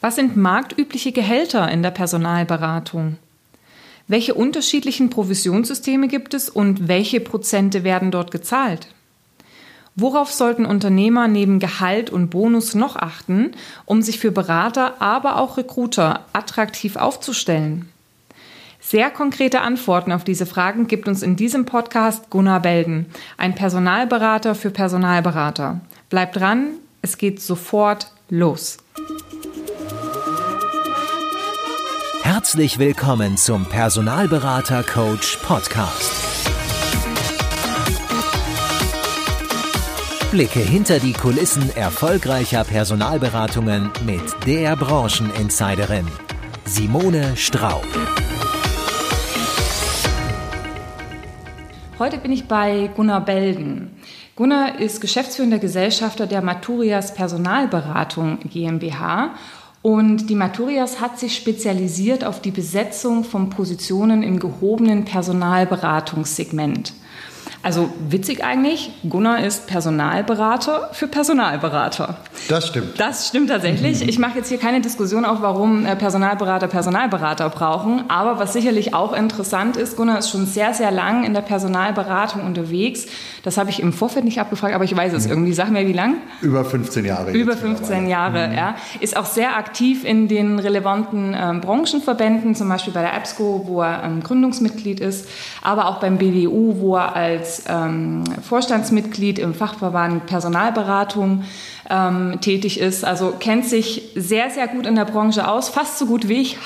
Was sind marktübliche Gehälter in der Personalberatung? Welche unterschiedlichen Provisionssysteme gibt es und welche Prozente werden dort gezahlt? Worauf sollten Unternehmer neben Gehalt und Bonus noch achten, um sich für Berater, aber auch Recruiter attraktiv aufzustellen? Sehr konkrete Antworten auf diese Fragen gibt uns in diesem Podcast Gunnar Belden, ein Personalberater für Personalberater. Bleibt dran, es geht sofort los. Herzlich willkommen zum Personalberater Coach Podcast. Blicke hinter die Kulissen erfolgreicher Personalberatungen mit der Brancheninsiderin Simone Straub. Heute bin ich bei Gunnar Belden. Gunnar ist geschäftsführender Gesellschafter der Maturias Personalberatung GmbH und die Maturias hat sich spezialisiert auf die Besetzung von Positionen im gehobenen Personalberatungssegment. Also witzig eigentlich, Gunnar ist Personalberater für Personalberater. Das stimmt. Das stimmt tatsächlich. Ich mache jetzt hier keine Diskussion auf, warum äh, Personalberater Personalberater brauchen. Aber was sicherlich auch interessant ist, Gunnar ist schon sehr, sehr lang in der Personalberatung unterwegs. Das habe ich im Vorfeld nicht abgefragt, aber ich weiß es mhm. irgendwie. Sag mir, wie lang? Über 15 Jahre. Über 15 Jahre, mhm. ja. Ist auch sehr aktiv in den relevanten ähm, Branchenverbänden, zum Beispiel bei der EBSCO, wo er ähm, Gründungsmitglied ist, aber auch beim BDU, wo er als ähm, Vorstandsmitglied im Fachverband Personalberatung ähm, tätig ist. Also kennt sich sehr, sehr gut in der Branche aus, fast so gut wie ich.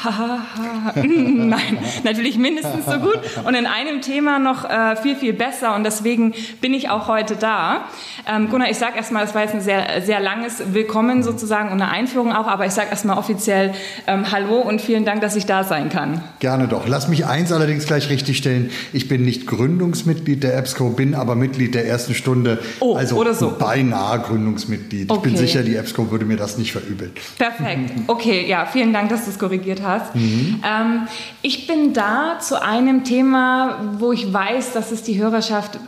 Nein, natürlich mindestens so gut und in einem Thema noch äh, viel, viel besser und deswegen bin ich auch heute da. Ähm, Gunnar, ich sage erstmal, das war jetzt ein sehr, sehr langes Willkommen sozusagen und eine Einführung auch, aber ich sage erstmal offiziell ähm, Hallo und vielen Dank, dass ich da sein kann. Gerne doch. Lass mich eins allerdings gleich richtigstellen. Ich bin nicht Gründungsmitglied der EBSCO, bin aber Mitglied der ersten Stunde. Oh, also oder so. beinahe Gründungsmitglied. Ich okay. bin sicher, die EBSCO würde mir das nicht verübeln. Perfekt. Okay, ja, vielen Dank, dass du es korrigiert hast. Mhm. Ähm, ich bin da zu einem Thema, wo ich weiß, dass es die Hörerschaft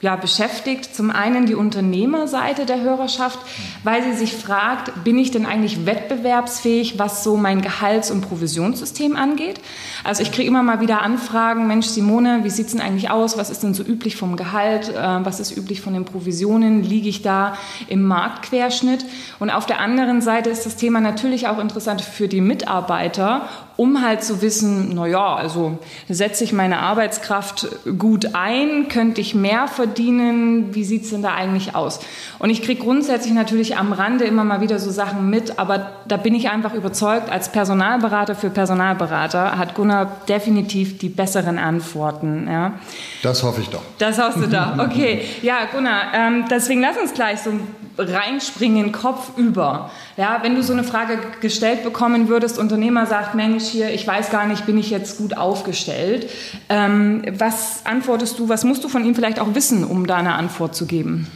ja, beschäftigt. Zum einen die Unternehmerseite der Hörerschaft, weil sie sich fragt, bin ich denn eigentlich wettbewerbsfähig, was so mein Gehalts- und Provisionssystem angeht? Also ich kriege immer mal wieder Anfragen, Mensch Simone, wie sieht es denn eigentlich aus? Was ist denn so üblich vom Gehalt? Äh, was ist üblich von den Provisionen? Liege ich da im Marktquerschnitt? Und auf der anderen Seite ist das Thema natürlich auch interessant für die Mitarbeiter um halt zu wissen, na ja, also setze ich meine Arbeitskraft gut ein, könnte ich mehr verdienen, wie sieht's denn da eigentlich aus? Und ich kriege grundsätzlich natürlich am Rande immer mal wieder so Sachen mit, aber da bin ich einfach überzeugt, als Personalberater für Personalberater hat Gunnar definitiv die besseren Antworten. Ja. Das hoffe ich doch. Das hoffst du doch. Okay, ja, Gunnar, ähm, deswegen lass uns gleich so reinspringen, Kopf über. Ja, wenn du so eine Frage gestellt bekommen würdest, Unternehmer sagt, Mensch, hier, ich weiß gar nicht, bin ich jetzt gut aufgestellt. Ähm, was antwortest du, was musst du von ihm vielleicht auch wissen, um da eine Antwort zu geben?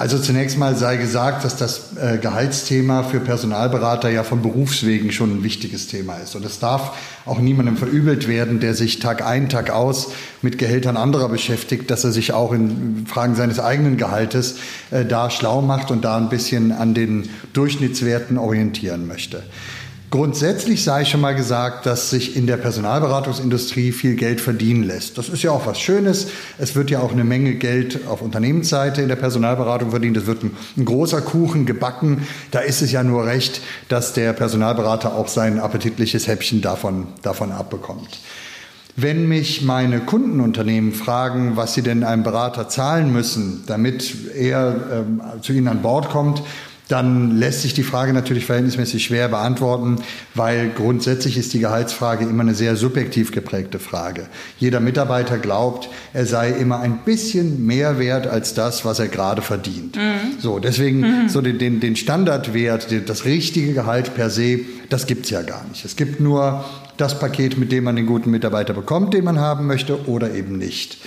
Also zunächst mal sei gesagt, dass das äh, Gehaltsthema für Personalberater ja von Berufswegen schon ein wichtiges Thema ist. Und es darf auch niemandem verübelt werden, der sich Tag ein, Tag aus mit Gehältern anderer beschäftigt, dass er sich auch in Fragen seines eigenen Gehaltes äh, da schlau macht und da ein bisschen an den Durchschnittswerten orientieren möchte. Grundsätzlich sei schon mal gesagt, dass sich in der Personalberatungsindustrie viel Geld verdienen lässt. Das ist ja auch was Schönes. Es wird ja auch eine Menge Geld auf Unternehmensseite in der Personalberatung verdient. Es wird ein, ein großer Kuchen gebacken. Da ist es ja nur recht, dass der Personalberater auch sein appetitliches Häppchen davon, davon abbekommt. Wenn mich meine Kundenunternehmen fragen, was sie denn einem Berater zahlen müssen, damit er ähm, zu ihnen an Bord kommt, dann lässt sich die Frage natürlich verhältnismäßig schwer beantworten, weil grundsätzlich ist die Gehaltsfrage immer eine sehr subjektiv geprägte Frage. Jeder Mitarbeiter glaubt, er sei immer ein bisschen mehr wert als das, was er gerade verdient. Mhm. So, deswegen mhm. so den, den, den Standardwert, das richtige Gehalt per se, das gibt's ja gar nicht. Es gibt nur das Paket, mit dem man den guten Mitarbeiter bekommt, den man haben möchte, oder eben nicht.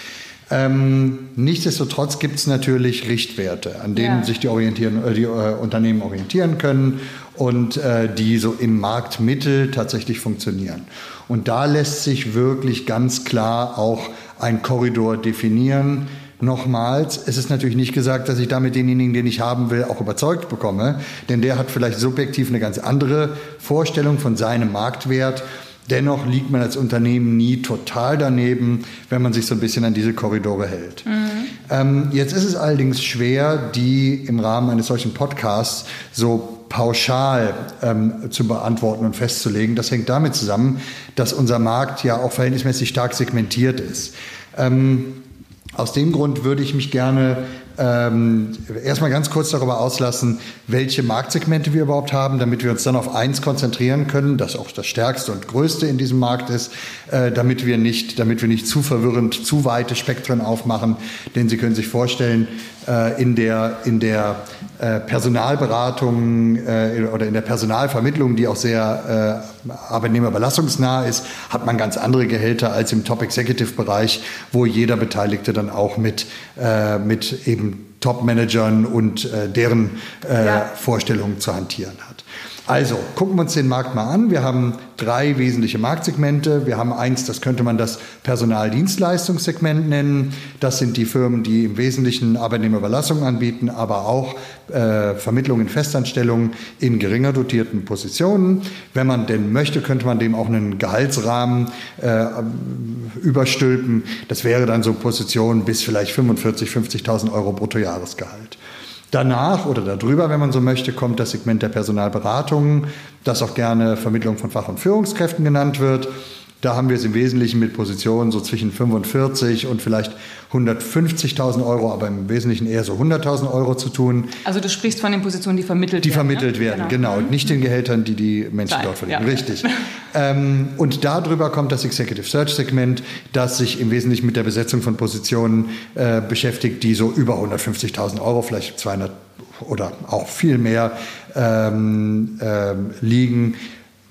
Ähm, nichtsdestotrotz gibt es natürlich Richtwerte, an denen ja. sich die, orientieren, äh, die äh, Unternehmen orientieren können und äh, die so im Marktmittel tatsächlich funktionieren. Und da lässt sich wirklich ganz klar auch ein Korridor definieren, Nochmals, es ist natürlich nicht gesagt, dass ich damit denjenigen, den ich haben will, auch überzeugt bekomme, denn der hat vielleicht subjektiv eine ganz andere Vorstellung von seinem Marktwert. Dennoch liegt man als Unternehmen nie total daneben, wenn man sich so ein bisschen an diese Korridore hält. Mhm. Ähm, jetzt ist es allerdings schwer, die im Rahmen eines solchen Podcasts so pauschal ähm, zu beantworten und festzulegen. Das hängt damit zusammen, dass unser Markt ja auch verhältnismäßig stark segmentiert ist. Ähm, aus dem Grund würde ich mich gerne ähm, erstmal ganz kurz darüber auslassen, welche Marktsegmente wir überhaupt haben, damit wir uns dann auf eins konzentrieren können, das auch das stärkste und größte in diesem Markt ist, äh, damit wir nicht, damit wir nicht zu verwirrend zu weite Spektren aufmachen. Denn Sie können sich vorstellen, äh, in der, in der äh, Personalberatung äh, oder in der Personalvermittlung, die auch sehr äh, arbeitnehmerbelastungsnah ist, hat man ganz andere Gehälter als im Top-Executive-Bereich, wo jeder Beteiligte dann auch mit, äh, mit eben Top-Managern und äh, deren äh, ja. Vorstellungen zu hantieren hat. Also, gucken wir uns den Markt mal an. Wir haben drei wesentliche Marktsegmente. Wir haben eins, das könnte man das Personaldienstleistungssegment nennen. Das sind die Firmen, die im Wesentlichen Arbeitnehmerüberlassung anbieten, aber auch äh, Vermittlung in Festanstellungen in geringer dotierten Positionen. Wenn man denn möchte, könnte man dem auch einen Gehaltsrahmen äh, überstülpen. Das wäre dann so Positionen bis vielleicht 45.000, 50.000 Euro Bruttojahresgehalt. Danach oder darüber, wenn man so möchte, kommt das Segment der Personalberatung, das auch gerne Vermittlung von Fach- und Führungskräften genannt wird. Da haben wir es im Wesentlichen mit Positionen so zwischen 45 und vielleicht 150.000 Euro, aber im Wesentlichen eher so 100.000 Euro zu tun. Also du sprichst von den Positionen, die vermittelt die werden. Die vermittelt ne? werden, genau. genau. Nicht den Gehältern, die die Menschen Nein, dort verdienen. Ja. Richtig. ähm, und darüber kommt das Executive Search Segment, das sich im Wesentlichen mit der Besetzung von Positionen äh, beschäftigt, die so über 150.000 Euro, vielleicht 200 oder auch viel mehr ähm, äh, liegen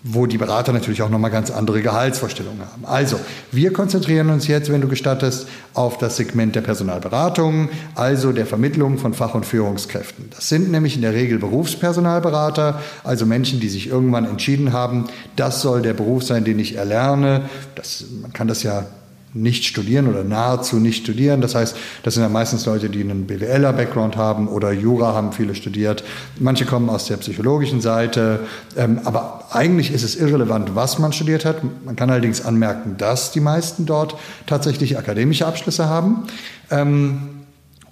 wo die Berater natürlich auch nochmal ganz andere Gehaltsvorstellungen haben. Also, wir konzentrieren uns jetzt, wenn du gestattest, auf das Segment der Personalberatung, also der Vermittlung von Fach- und Führungskräften. Das sind nämlich in der Regel Berufspersonalberater, also Menschen, die sich irgendwann entschieden haben, das soll der Beruf sein, den ich erlerne. Das, man kann das ja nicht studieren oder nahezu nicht studieren. Das heißt, das sind ja meistens Leute, die einen BWLer-Background haben oder Jura haben viele studiert. Manche kommen aus der psychologischen Seite. Ähm, aber eigentlich ist es irrelevant, was man studiert hat. Man kann allerdings anmerken, dass die meisten dort tatsächlich akademische Abschlüsse haben.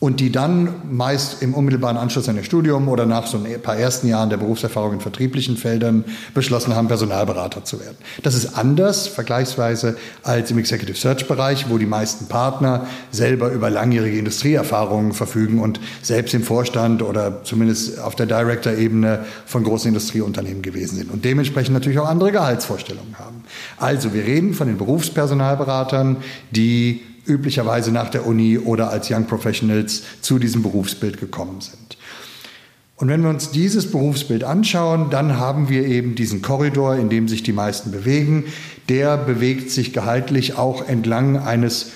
Und die dann meist im unmittelbaren Anschluss an ihr Studium oder nach so ein paar ersten Jahren der Berufserfahrung in vertrieblichen Feldern beschlossen haben, Personalberater zu werden. Das ist anders vergleichsweise als im Executive Search Bereich, wo die meisten Partner selber über langjährige Industrieerfahrungen verfügen und selbst im Vorstand oder zumindest auf der Director-Ebene von großen Industrieunternehmen gewesen sind und dementsprechend natürlich auch andere Gehaltsvorstellungen haben. Also wir reden von den Berufspersonalberatern, die üblicherweise nach der Uni oder als Young Professionals zu diesem Berufsbild gekommen sind. Und wenn wir uns dieses Berufsbild anschauen, dann haben wir eben diesen Korridor, in dem sich die meisten bewegen. Der bewegt sich gehaltlich auch entlang eines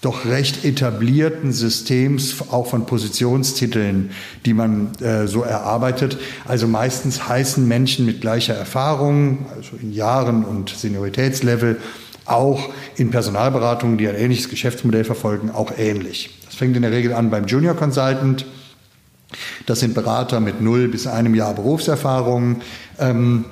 doch recht etablierten Systems, auch von Positionstiteln, die man äh, so erarbeitet. Also meistens heißen Menschen mit gleicher Erfahrung, also in Jahren und Senioritätslevel, auch in Personalberatungen, die ein ähnliches Geschäftsmodell verfolgen, auch ähnlich. Das fängt in der Regel an beim Junior Consultant. Das sind Berater mit null bis einem Jahr Berufserfahrung. Ähm,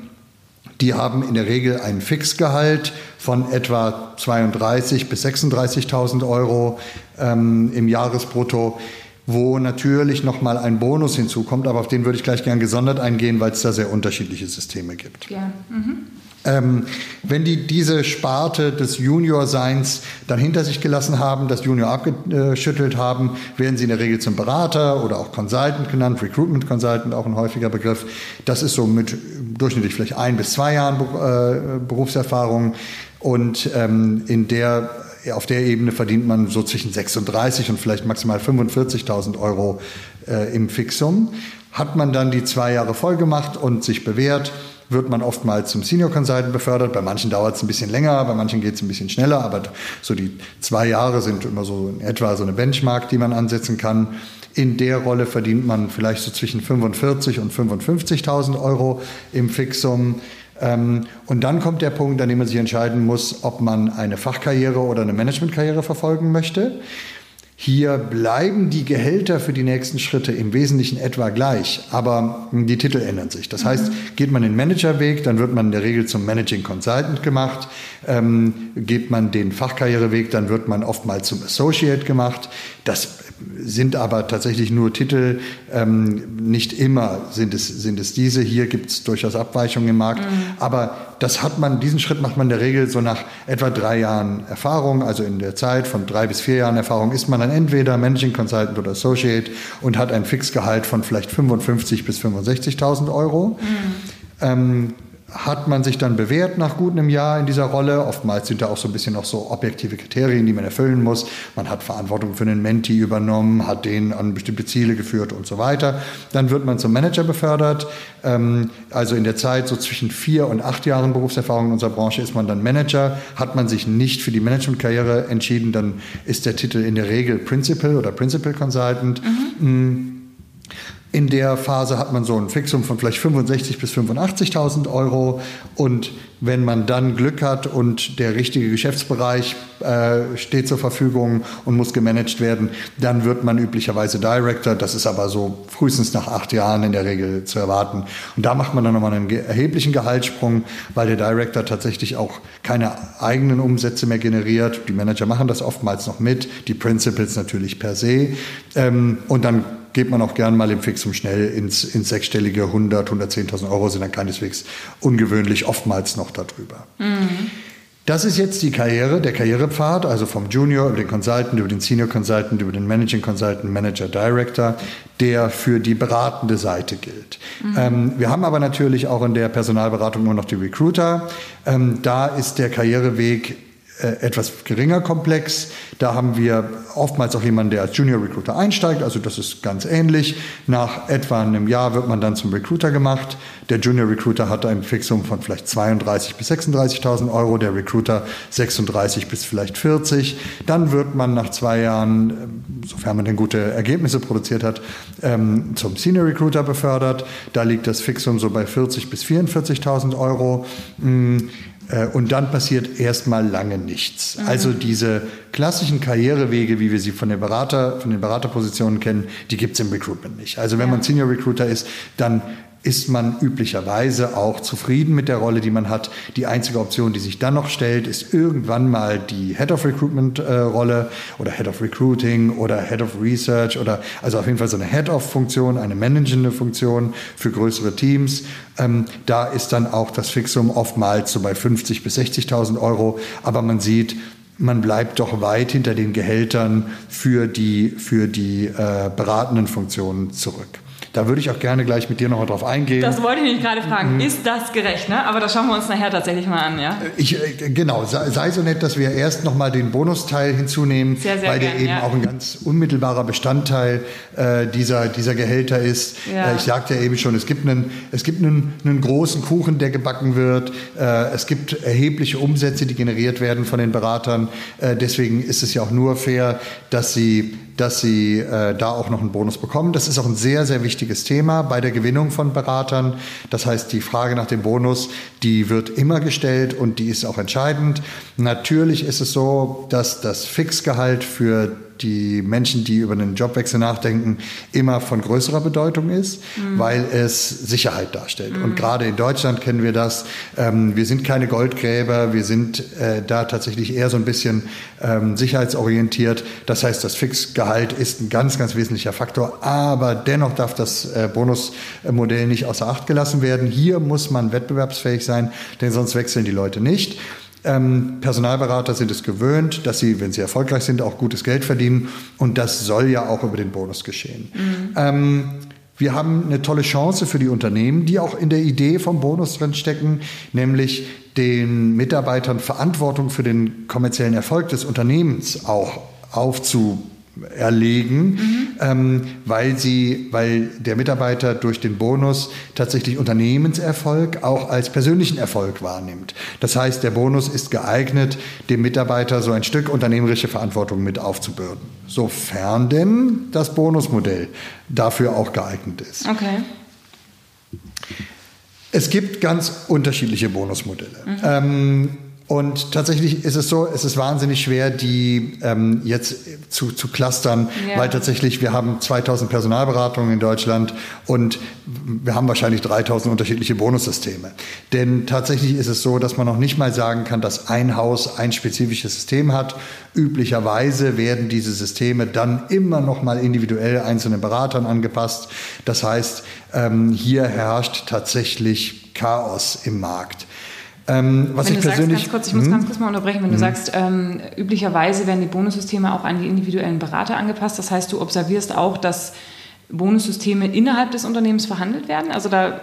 die haben in der Regel ein Fixgehalt von etwa 32.000 bis 36.000 Euro ähm, im Jahresbrutto, wo natürlich nochmal ein Bonus hinzukommt, aber auf den würde ich gleich gern gesondert eingehen, weil es da sehr unterschiedliche Systeme gibt. Ja. Mhm. Ähm, wenn die diese Sparte des Junior-Seins dann hinter sich gelassen haben, das Junior abgeschüttelt haben, werden sie in der Regel zum Berater oder auch Consultant genannt, Recruitment Consultant auch ein häufiger Begriff. Das ist so mit durchschnittlich vielleicht ein bis zwei Jahren äh, Berufserfahrung und ähm, in der auf der Ebene verdient man so zwischen 36 und vielleicht maximal 45.000 Euro äh, im Fixum. Hat man dann die zwei Jahre voll gemacht und sich bewährt, wird man oftmals zum Senior Consultant befördert. Bei manchen dauert es ein bisschen länger, bei manchen geht es ein bisschen schneller, aber so die zwei Jahre sind immer so in etwa so eine Benchmark, die man ansetzen kann. In der Rolle verdient man vielleicht so zwischen 45 und 55.000 Euro im Fixum. Ähm, und dann kommt der Punkt, an dem man sich entscheiden muss, ob man eine Fachkarriere oder eine Managementkarriere verfolgen möchte. Hier bleiben die Gehälter für die nächsten Schritte im Wesentlichen etwa gleich, aber die Titel ändern sich. Das heißt, geht man den Managerweg, dann wird man in der Regel zum Managing Consultant gemacht. Ähm, geht man den Fachkarriereweg, dann wird man oftmals zum Associate gemacht. Das sind aber tatsächlich nur Titel. Ähm, nicht immer sind es, sind es diese. Hier gibt es durchaus Abweichungen im Markt. Mhm. Aber das hat man, diesen Schritt macht man in der Regel so nach etwa drei Jahren Erfahrung. Also in der Zeit von drei bis vier Jahren Erfahrung ist man dann entweder Managing Consultant oder Associate und hat ein Fixgehalt von vielleicht 55 bis 65.000 Euro. Mhm. Ähm, hat man sich dann bewährt nach gut einem Jahr in dieser Rolle. Oftmals sind da auch so ein bisschen noch so objektive Kriterien, die man erfüllen muss. Man hat Verantwortung für einen Menti übernommen, hat den an bestimmte Ziele geführt und so weiter. Dann wird man zum Manager befördert. Ähm, also in der Zeit so zwischen vier und acht Jahren Berufserfahrung in unserer Branche ist man dann Manager. Hat man sich nicht für die Managementkarriere entschieden, dann ist der Titel in der Regel Principal oder Principal Consultant. Mhm. In der Phase hat man so ein Fixum von vielleicht 65.000 bis 85.000 Euro. Und wenn man dann Glück hat und der richtige Geschäftsbereich äh, steht zur Verfügung und muss gemanagt werden, dann wird man üblicherweise Director. Das ist aber so frühestens nach acht Jahren in der Regel zu erwarten. Und da macht man dann nochmal einen erheblichen Gehaltssprung, weil der Director tatsächlich auch keine eigenen Umsätze mehr generiert. Die Manager machen das oftmals noch mit, die Principals natürlich per se. Ähm, und dann geht man auch gern mal im Fixum schnell ins, ins sechsstellige 100, 110.000 Euro sind dann keineswegs ungewöhnlich, oftmals noch darüber. Mhm. Das ist jetzt die Karriere, der Karrierepfad, also vom Junior über den Consultant, über den Senior Consultant, über den Managing Consultant, Manager, Director, der für die beratende Seite gilt. Mhm. Ähm, wir haben aber natürlich auch in der Personalberatung nur noch die Recruiter. Ähm, da ist der Karriereweg etwas geringer komplex. Da haben wir oftmals auch jemanden, der als Junior Recruiter einsteigt. Also das ist ganz ähnlich. Nach etwa einem Jahr wird man dann zum Recruiter gemacht. Der Junior Recruiter hat ein Fixum von vielleicht 32 bis 36.000 Euro. Der Recruiter 36 bis vielleicht 40. Dann wird man nach zwei Jahren, äh, sofern man denn gute Ergebnisse produziert hat, ähm, zum Senior Recruiter befördert. Da liegt das Fixum so bei 40 bis 44.000 Euro. Äh, und dann passiert erstmal lange nichts. Mhm. Also diese klassischen Karrierewege, wie wir sie von, den Berater, von den Beraterpositionen kennen, die gibt es im Recruitment nicht. Also wenn ja. man Senior Recruiter ist, dann ist man üblicherweise auch zufrieden mit der Rolle, die man hat. Die einzige Option, die sich dann noch stellt, ist irgendwann mal die Head of Recruitment äh, Rolle oder Head of Recruiting oder Head of Research oder also auf jeden Fall so eine Head of Funktion, eine managende Funktion für größere Teams. Ähm, da ist dann auch das Fixum oftmals so bei 50 bis 60.000 Euro. Aber man sieht, man bleibt doch weit hinter den Gehältern für die, für die äh, beratenden Funktionen zurück. Da würde ich auch gerne gleich mit dir noch mal drauf eingehen. Das wollte ich nicht gerade fragen. Mhm. Ist das gerecht? Ne? Aber das schauen wir uns nachher tatsächlich mal an. Ja? Äh, ich, äh, genau, sei, so nett, dass wir erst noch mal den Bonusteil hinzunehmen, sehr, sehr weil gern, der eben ja. auch ein ganz unmittelbarer Bestandteil äh, dieser, dieser Gehälter ist. Ja. Äh, ich sagte ja eben schon, es gibt, einen, es gibt einen, einen großen Kuchen, der gebacken wird. Äh, es gibt erhebliche Umsätze, die generiert werden von den Beratern. Äh, deswegen ist es ja auch nur fair, dass sie dass sie äh, da auch noch einen Bonus bekommen. Das ist auch ein sehr, sehr wichtiges Thema bei der Gewinnung von Beratern. Das heißt, die Frage nach dem Bonus, die wird immer gestellt und die ist auch entscheidend. Natürlich ist es so, dass das Fixgehalt für die Menschen, die über einen Jobwechsel nachdenken, immer von größerer Bedeutung ist, mhm. weil es Sicherheit darstellt. Mhm. Und gerade in Deutschland kennen wir das. Ähm, wir sind keine Goldgräber, wir sind äh, da tatsächlich eher so ein bisschen ähm, sicherheitsorientiert. Das heißt, das Fixgehalt ist ein ganz, ganz wesentlicher Faktor, aber dennoch darf das äh, Bonusmodell nicht außer Acht gelassen werden. Hier muss man wettbewerbsfähig sein, denn sonst wechseln die Leute nicht. Ähm, Personalberater sind es gewöhnt, dass sie, wenn sie erfolgreich sind, auch gutes Geld verdienen. Und das soll ja auch über den Bonus geschehen. Mhm. Ähm, wir haben eine tolle Chance für die Unternehmen, die auch in der Idee vom Bonus drin stecken, nämlich den Mitarbeitern Verantwortung für den kommerziellen Erfolg des Unternehmens auch aufzu erlegen, mhm. ähm, weil sie, weil der Mitarbeiter durch den Bonus tatsächlich Unternehmenserfolg auch als persönlichen Erfolg wahrnimmt. Das heißt, der Bonus ist geeignet, dem Mitarbeiter so ein Stück unternehmerische Verantwortung mit aufzubürden, sofern denn das Bonusmodell dafür auch geeignet ist. Okay. Es gibt ganz unterschiedliche Bonusmodelle. Mhm. Ähm, und tatsächlich ist es so, es ist wahnsinnig schwer, die ähm, jetzt zu, zu clustern, ja. weil tatsächlich wir haben 2000 Personalberatungen in Deutschland und wir haben wahrscheinlich 3000 unterschiedliche Bonussysteme. Denn tatsächlich ist es so, dass man noch nicht mal sagen kann, dass ein Haus ein spezifisches System hat. Üblicherweise werden diese Systeme dann immer noch mal individuell einzelnen Beratern angepasst. Das heißt, ähm, hier herrscht tatsächlich Chaos im Markt. Ähm, was wenn ich persönlich, sagst, kurz, ich muss hm? ganz kurz mal unterbrechen, wenn du sagst, ähm, üblicherweise werden die Bonussysteme auch an die individuellen Berater angepasst. Das heißt, du observierst auch, dass Bonussysteme innerhalb des Unternehmens verhandelt werden. Also da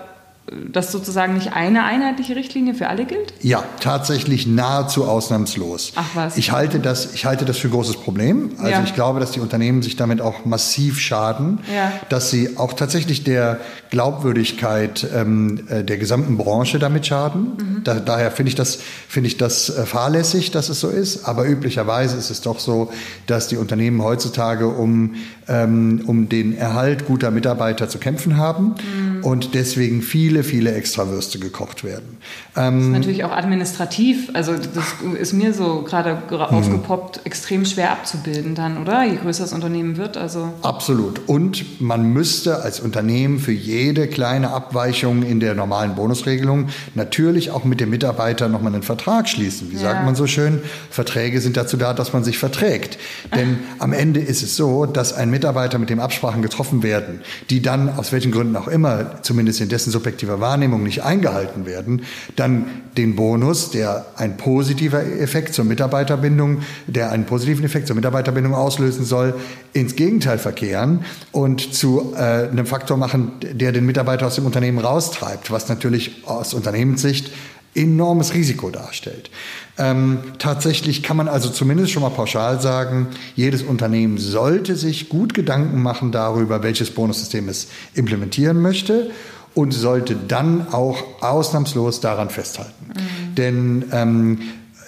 dass sozusagen nicht eine einheitliche Richtlinie für alle gilt? Ja, tatsächlich nahezu ausnahmslos. Ach was. Ich halte das, ich halte das für ein großes Problem. Also ja. ich glaube, dass die Unternehmen sich damit auch massiv schaden, ja. dass sie auch tatsächlich der Glaubwürdigkeit ähm, äh, der gesamten Branche damit schaden. Mhm. Da, daher finde ich das, finde ich das äh, fahrlässig, dass es so ist. Aber üblicherweise ist es doch so, dass die Unternehmen heutzutage um, ähm, um den Erhalt guter Mitarbeiter zu kämpfen haben mhm. und deswegen viel viele, viele Extrawürste gekocht werden. Ähm, das ist natürlich auch administrativ, also das ist mir so gerade aufgepoppt, extrem schwer abzubilden dann, oder? Je größer das Unternehmen wird. Also Absolut. Und man müsste als Unternehmen für jede kleine Abweichung in der normalen Bonusregelung natürlich auch mit dem Mitarbeiter nochmal einen Vertrag schließen. Wie ja. sagt man so schön? Verträge sind dazu da, dass man sich verträgt. Denn am Ende ist es so, dass ein Mitarbeiter, mit dem Absprachen getroffen werden, die dann aus welchen Gründen auch immer, zumindest in dessen subjektiver Wahrnehmung nicht eingehalten werden, dann den Bonus, der ein positiver Effekt zur Mitarbeiterbindung, der einen positiven Effekt zur Mitarbeiterbindung auslösen soll, ins Gegenteil verkehren und zu äh, einem Faktor machen, der den Mitarbeiter aus dem Unternehmen raustreibt, was natürlich aus Unternehmenssicht enormes Risiko darstellt. Ähm, tatsächlich kann man also zumindest schon mal pauschal sagen, jedes Unternehmen sollte sich gut Gedanken machen darüber, welches Bonussystem es implementieren möchte und sollte dann auch ausnahmslos daran festhalten. Mhm. Denn ähm,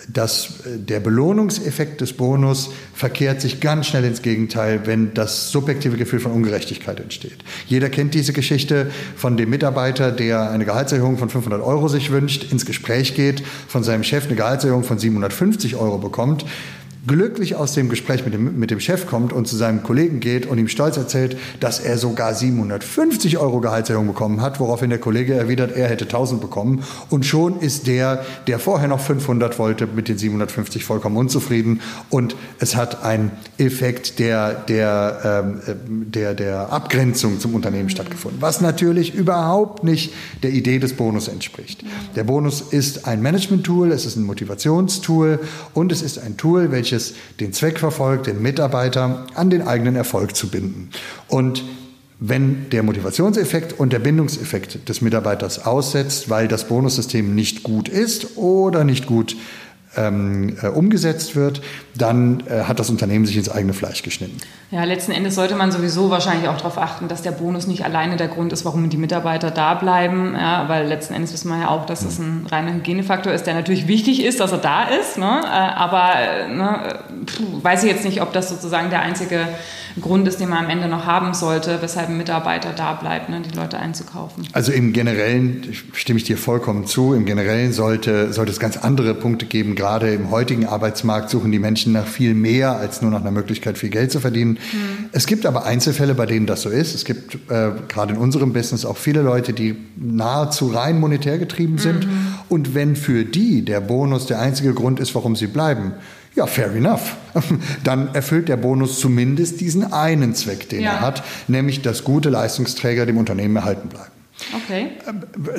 das, der Belohnungseffekt des Bonus verkehrt sich ganz schnell ins Gegenteil, wenn das subjektive Gefühl von Ungerechtigkeit entsteht. Jeder kennt diese Geschichte von dem Mitarbeiter, der eine Gehaltserhöhung von 500 Euro sich wünscht, ins Gespräch geht, von seinem Chef eine Gehaltserhöhung von 750 Euro bekommt glücklich aus dem Gespräch mit dem, mit dem Chef kommt und zu seinem Kollegen geht und ihm stolz erzählt, dass er sogar 750 Euro Gehaltserhöhung bekommen hat, woraufhin der Kollege erwidert, er hätte 1000 bekommen. Und schon ist der, der vorher noch 500 wollte, mit den 750 vollkommen unzufrieden. Und es hat einen Effekt der, der, ähm, der, der Abgrenzung zum Unternehmen stattgefunden, was natürlich überhaupt nicht der Idee des Bonus entspricht. Der Bonus ist ein Management-Tool, es ist ein Motivationstool und es ist ein Tool, welches welches den Zweck verfolgt, den Mitarbeiter an den eigenen Erfolg zu binden. Und wenn der Motivationseffekt und der Bindungseffekt des Mitarbeiters aussetzt, weil das Bonussystem nicht gut ist oder nicht gut ähm, äh, umgesetzt wird, dann äh, hat das Unternehmen sich ins eigene Fleisch geschnitten. Ja, letzten Endes sollte man sowieso wahrscheinlich auch darauf achten, dass der Bonus nicht alleine der Grund ist, warum die Mitarbeiter da bleiben. Ja, weil letzten Endes wissen wir ja auch, dass es ein reiner Hygienefaktor ist, der natürlich wichtig ist, dass er da ist. Ne? Äh, aber ne, weiß ich jetzt nicht, ob das sozusagen der einzige Grund ist, den man am Ende noch haben sollte, weshalb ein Mitarbeiter da bleibt, ne, die Leute einzukaufen. Also im Generellen stimme ich dir vollkommen zu. Im Generellen sollte, sollte es ganz andere Punkte geben. Gerade im heutigen Arbeitsmarkt suchen die Menschen nach viel mehr als nur nach einer Möglichkeit, viel Geld zu verdienen. Mhm. Es gibt aber Einzelfälle, bei denen das so ist. Es gibt äh, gerade in unserem Business auch viele Leute, die nahezu rein monetär getrieben sind. Mhm. Und wenn für die der Bonus der einzige Grund ist, warum sie bleiben, ja, fair enough. Dann erfüllt der Bonus zumindest diesen einen Zweck, den ja. er hat, nämlich dass gute Leistungsträger dem Unternehmen erhalten bleiben. Okay.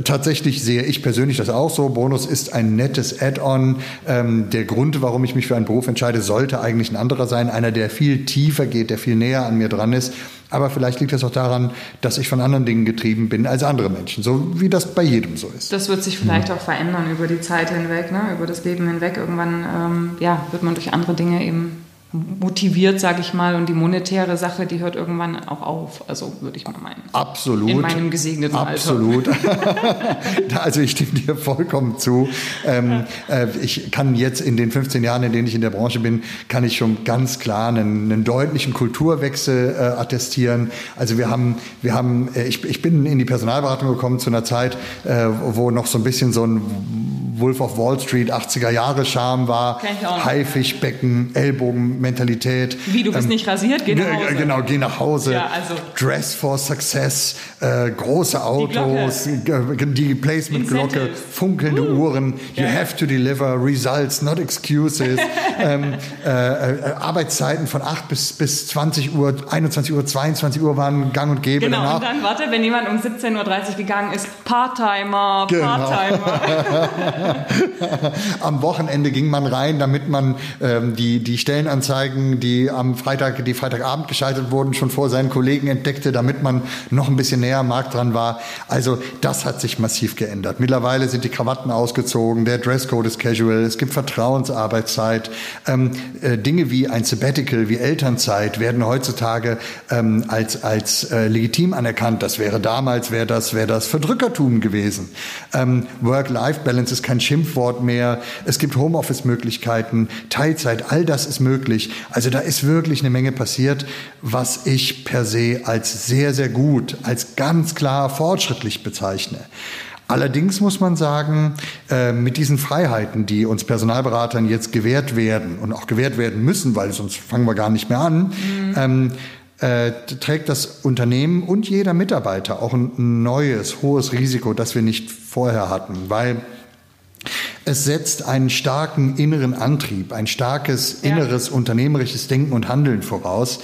Tatsächlich sehe ich persönlich das auch so. Bonus ist ein nettes Add-on. Ähm, der Grund, warum ich mich für einen Beruf entscheide, sollte eigentlich ein anderer sein. Einer, der viel tiefer geht, der viel näher an mir dran ist. Aber vielleicht liegt das auch daran, dass ich von anderen Dingen getrieben bin als andere Menschen, so wie das bei jedem so ist. Das wird sich vielleicht mhm. auch verändern über die Zeit hinweg, ne? über das Leben hinweg. Irgendwann ähm, ja, wird man durch andere Dinge eben motiviert, sage ich mal, und die monetäre Sache, die hört irgendwann auch auf. Also würde ich mal meinen. Absolut. In meinem gesegneten Absolut. Alter. Absolut. also ich stimme dir vollkommen zu. Ähm, äh, ich kann jetzt in den 15 Jahren, in denen ich in der Branche bin, kann ich schon ganz klar einen, einen deutlichen Kulturwechsel äh, attestieren. Also wir haben, wir haben, äh, ich, ich bin in die Personalberatung gekommen zu einer Zeit, äh, wo noch so ein bisschen so ein Wolf of Wall Street 80er Jahre Charme war. Haifischbecken, Ellbogenmentalität. Wie, du bist ähm, nicht rasiert? Geh nach Hause. Genau, geh nach Hause. Ja, also. Dress for Success, äh, große Autos, die, die Placement-Glocke, funkelnde uh. Uhren. You ja. have to deliver results, not excuses. ähm, äh, äh, Arbeitszeiten von 8 bis, bis 20 Uhr, 21 Uhr, 22 Uhr waren gang und gäbe. Genau, danach. und dann, warte, wenn jemand um 17.30 Uhr gegangen ist, Part-Timer, genau. Part-Timer. Am Wochenende ging man rein, damit man ähm, die, die Stellenanzeigen, die am Freitag, die Freitagabend geschaltet wurden, schon vor seinen Kollegen entdeckte, damit man noch ein bisschen näher am Markt dran war. Also das hat sich massiv geändert. Mittlerweile sind die Krawatten ausgezogen, der Dresscode ist casual, es gibt Vertrauensarbeitszeit. Ähm, äh, Dinge wie ein Sabbatical, wie Elternzeit werden heutzutage ähm, als, als äh, legitim anerkannt. Das wäre damals, wäre das, wäre das Verdrückertum gewesen. Ähm, Work-Life-Balance ist kein Schimpfwort mehr. Es gibt Homeoffice-Möglichkeiten, Teilzeit, all das ist möglich. Also da ist wirklich eine Menge passiert, was ich per se als sehr, sehr gut, als ganz klar fortschrittlich bezeichne. Allerdings muss man sagen, äh, mit diesen Freiheiten, die uns Personalberatern jetzt gewährt werden und auch gewährt werden müssen, weil sonst fangen wir gar nicht mehr an, mhm. ähm, äh, trägt das Unternehmen und jeder Mitarbeiter auch ein neues, hohes Risiko, das wir nicht vorher hatten, weil es setzt einen starken inneren Antrieb, ein starkes inneres ja. unternehmerisches Denken und Handeln voraus.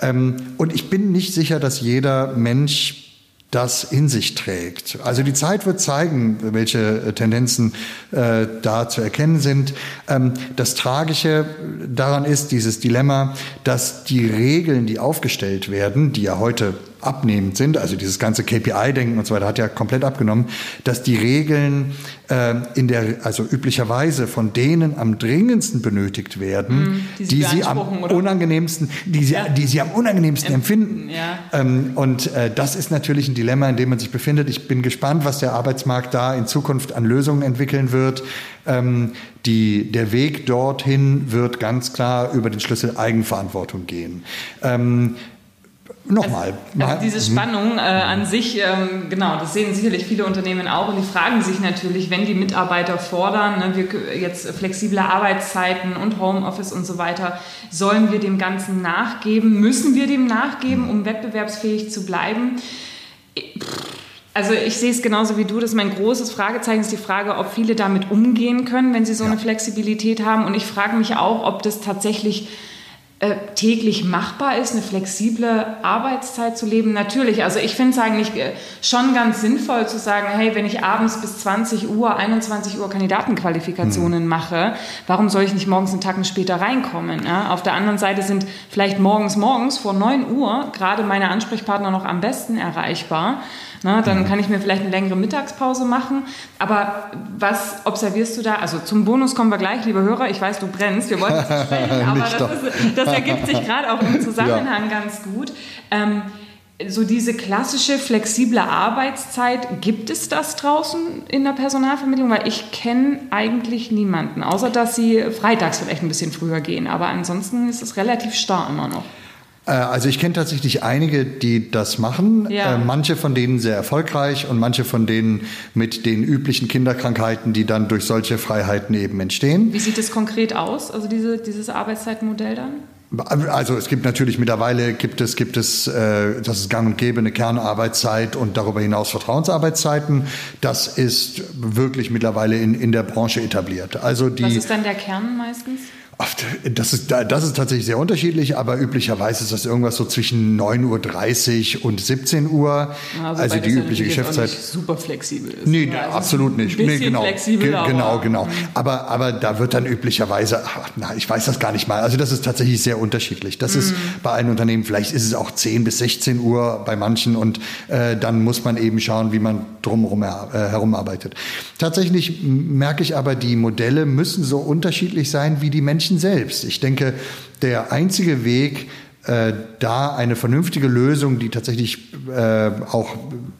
Ähm, und ich bin nicht sicher, dass jeder Mensch das in sich trägt. Also die Zeit wird zeigen, welche äh, Tendenzen äh, da zu erkennen sind. Ähm, das Tragische daran ist dieses Dilemma, dass die Regeln, die aufgestellt werden, die ja heute abnehmend sind, also dieses ganze KPI-Denken und so weiter hat ja komplett abgenommen, dass die Regeln äh, in der, also üblicherweise von denen am dringendsten benötigt werden, mm, die, die sie am oder? unangenehmsten, die sie, ja. die sie am unangenehmsten empfinden. Ja. Ähm, und äh, das ist natürlich ein Dilemma, in dem man sich befindet. Ich bin gespannt, was der Arbeitsmarkt da in Zukunft an Lösungen entwickeln wird. Ähm, die, der Weg dorthin wird ganz klar über den Schlüssel Eigenverantwortung gehen. Ähm, Nochmal. Also, also diese Spannung äh, an sich, ähm, genau, das sehen sicherlich viele Unternehmen auch und die fragen sich natürlich, wenn die Mitarbeiter fordern, ne, wir jetzt flexible Arbeitszeiten und Homeoffice und so weiter, sollen wir dem Ganzen nachgeben? Müssen wir dem nachgeben, um wettbewerbsfähig zu bleiben? Also ich sehe es genauso wie du, das ist mein großes Fragezeichen, ist die Frage, ob viele damit umgehen können, wenn sie so ja. eine Flexibilität haben. Und ich frage mich auch, ob das tatsächlich äh, täglich machbar ist, eine flexible Arbeitszeit zu leben. Natürlich, also ich finde es eigentlich äh, schon ganz sinnvoll zu sagen, hey, wenn ich abends bis 20 Uhr, 21 Uhr Kandidatenqualifikationen mhm. mache, warum soll ich nicht morgens einen Tag später reinkommen? Ja? Auf der anderen Seite sind vielleicht morgens, morgens vor 9 Uhr gerade meine Ansprechpartner noch am besten erreichbar. Na, dann mhm. kann ich mir vielleicht eine längere Mittagspause machen. Aber was observierst du da? Also zum Bonus kommen wir gleich, liebe Hörer. Ich weiß, du brennst. Wir wollen nicht sprechen, aber das, ist, das, ergibt sich gerade auch im Zusammenhang ja. ganz gut. Ähm, so diese klassische flexible Arbeitszeit, gibt es das draußen in der Personalvermittlung? Weil ich kenne eigentlich niemanden, außer dass sie freitags vielleicht ein bisschen früher gehen. Aber ansonsten ist es relativ starr immer noch. Äh, also ich kenne tatsächlich einige, die das machen. Ja. Äh, manche von denen sehr erfolgreich und manche von denen mit den üblichen Kinderkrankheiten, die dann durch solche Freiheiten eben entstehen. Wie sieht es konkret aus, also diese, dieses Arbeitszeitmodell dann? Also es gibt natürlich mittlerweile gibt es gibt es äh, das ist gang und gäbe eine Kernarbeitszeit und darüber hinaus Vertrauensarbeitszeiten. Das ist wirklich mittlerweile in in der Branche etabliert. Also die Was ist dann der Kern meistens? Das ist, das ist tatsächlich sehr unterschiedlich, aber üblicherweise ist das irgendwas so zwischen 9.30 Uhr und 17 Uhr. Ja, also die übliche Geschäftszeit. super flexibel ist. Nee, also absolut nicht. Nee, genau. Flexibel, Ge genau, genau. Mhm. Aber, aber da wird dann üblicherweise, ach, na, ich weiß das gar nicht mal. Also das ist tatsächlich sehr unterschiedlich. Das mhm. ist bei einem Unternehmen, vielleicht ist es auch 10 bis 16 Uhr bei manchen und äh, dann muss man eben schauen, wie man drumherum her, äh, herum arbeitet. Tatsächlich merke ich aber, die Modelle müssen so unterschiedlich sein wie die Menschen selbst. Ich denke, der einzige Weg, äh, da eine vernünftige Lösung, die tatsächlich äh, auch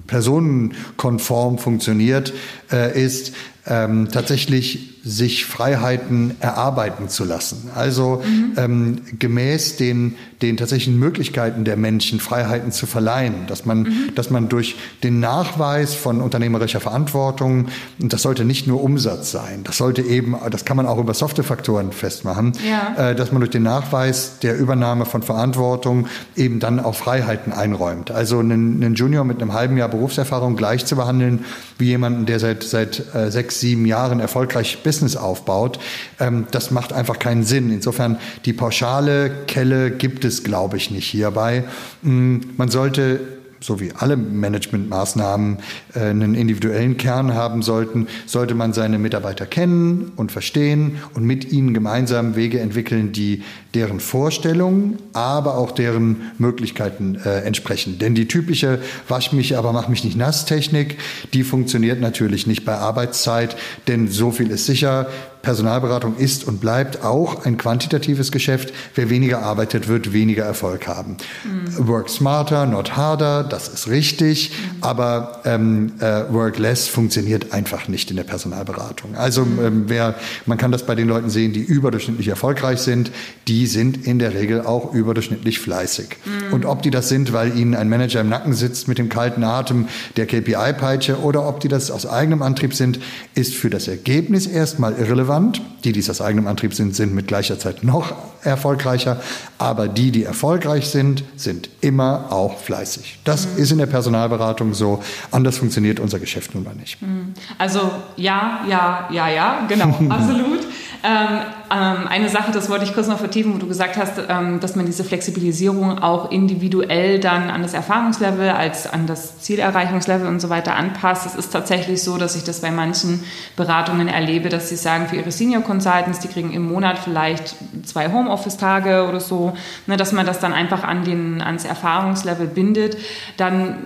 personenkonform funktioniert, äh, ist, ähm, tatsächlich sich Freiheiten erarbeiten zu lassen. Also mhm. ähm, gemäß den, den tatsächlichen Möglichkeiten der Menschen Freiheiten zu verleihen, dass man, mhm. dass man durch den Nachweis von unternehmerischer Verantwortung, und das sollte nicht nur Umsatz sein, das sollte eben, das kann man auch über Softwarefaktoren festmachen, ja. äh, dass man durch den Nachweis der Übernahme von Verantwortung eben dann auch Freiheiten einräumt. Also einen, einen Junior mit einem halben Jahr Berufserfahrung gleich zu behandeln wie jemanden, der seit, seit äh, sechs, sieben Jahren erfolgreich Business aufbaut, ähm, das macht einfach keinen Sinn. Insofern die pauschale Kelle gibt es, glaube ich, nicht hierbei. Mm, man sollte so wie alle Managementmaßnahmen äh, einen individuellen Kern haben sollten, sollte man seine Mitarbeiter kennen und verstehen und mit ihnen gemeinsam Wege entwickeln, die deren Vorstellungen, aber auch deren Möglichkeiten äh, entsprechen. Denn die typische Wasch mich, aber mach mich nicht nass Technik, die funktioniert natürlich nicht bei Arbeitszeit, denn so viel ist sicher, Personalberatung ist und bleibt auch ein quantitatives Geschäft. Wer weniger arbeitet, wird weniger Erfolg haben. Mhm. Work smarter, not harder, das ist richtig, mhm. aber ähm, äh, work less funktioniert einfach nicht in der Personalberatung. Also mhm. ähm, wer, man kann das bei den Leuten sehen, die überdurchschnittlich erfolgreich sind, die sind in der Regel auch überdurchschnittlich fleißig. Mhm. Und ob die das sind, weil ihnen ein Manager im Nacken sitzt mit dem kalten Atem der KPI-Peitsche oder ob die das aus eigenem Antrieb sind, ist für das Ergebnis erstmal irrelevant relevant. Die, die es aus eigenem Antrieb sind, sind mit gleicher Zeit noch erfolgreicher. Aber die, die erfolgreich sind, sind immer auch fleißig. Das mhm. ist in der Personalberatung so. Anders funktioniert unser Geschäft nun mal nicht. Mhm. Also ja, ja, ja, ja, genau, absolut. Ähm, ähm, eine Sache, das wollte ich kurz noch vertiefen, wo du gesagt hast, ähm, dass man diese Flexibilisierung auch individuell dann an das Erfahrungslevel, als an das Zielerreichungslevel und so weiter anpasst. Es ist tatsächlich so, dass ich das bei manchen Beratungen erlebe, dass sie sagen, für ihre Senior Consultants, die kriegen im Monat vielleicht zwei Homeoffice-Tage oder so, ne, dass man das dann einfach an den, ans Erfahrungslevel bindet. Dann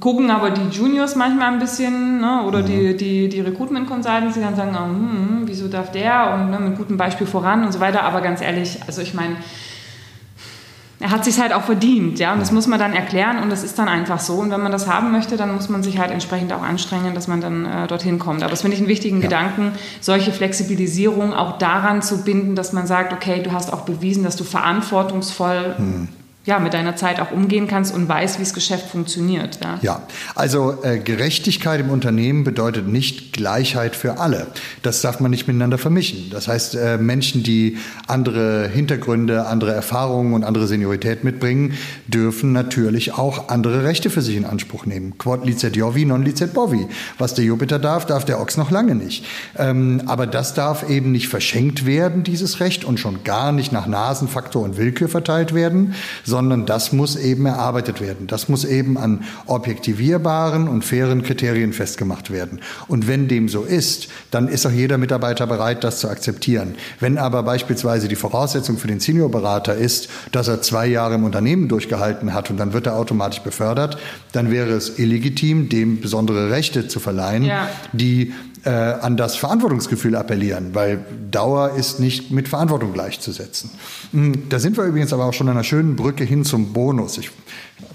gucken aber die Juniors manchmal ein bisschen ne, oder mhm. die, die, die Recruitment Consultants, die dann sagen, oh, hm, wieso darf der und ne, mit gutem Beispiel voran und so weiter. Aber ganz ehrlich, also ich meine, er hat sich halt auch verdient, ja, und das muss man dann erklären und das ist dann einfach so. Und wenn man das haben möchte, dann muss man sich halt entsprechend auch anstrengen, dass man dann äh, dorthin kommt. Aber das finde ich einen wichtigen ja. Gedanken, solche Flexibilisierung auch daran zu binden, dass man sagt, okay, du hast auch bewiesen, dass du verantwortungsvoll hm ja, mit deiner Zeit auch umgehen kannst und weißt, wie das Geschäft funktioniert. Ja, ja also äh, Gerechtigkeit im Unternehmen bedeutet nicht Gleichheit für alle. Das darf man nicht miteinander vermischen. Das heißt, äh, Menschen, die andere Hintergründe, andere Erfahrungen und andere Seniorität mitbringen, dürfen natürlich auch andere Rechte für sich in Anspruch nehmen. Quod licet Jovi, non licet bovi. Was der Jupiter darf, darf der Ochs noch lange nicht. Ähm, aber das darf eben nicht verschenkt werden, dieses Recht, und schon gar nicht nach Nasenfaktor und Willkür verteilt werden, sondern das muss eben erarbeitet werden. Das muss eben an objektivierbaren und fairen Kriterien festgemacht werden. Und wenn dem so ist, dann ist auch jeder Mitarbeiter bereit, das zu akzeptieren. Wenn aber beispielsweise die Voraussetzung für den Seniorberater ist, dass er zwei Jahre im Unternehmen durchgehalten hat und dann wird er automatisch befördert, dann wäre es illegitim, dem besondere Rechte zu verleihen, ja. die äh, an das Verantwortungsgefühl appellieren, weil Dauer ist nicht mit Verantwortung gleichzusetzen. Hm, da sind wir übrigens aber auch schon an einer schönen Brücke hin zum Bonus. Ich,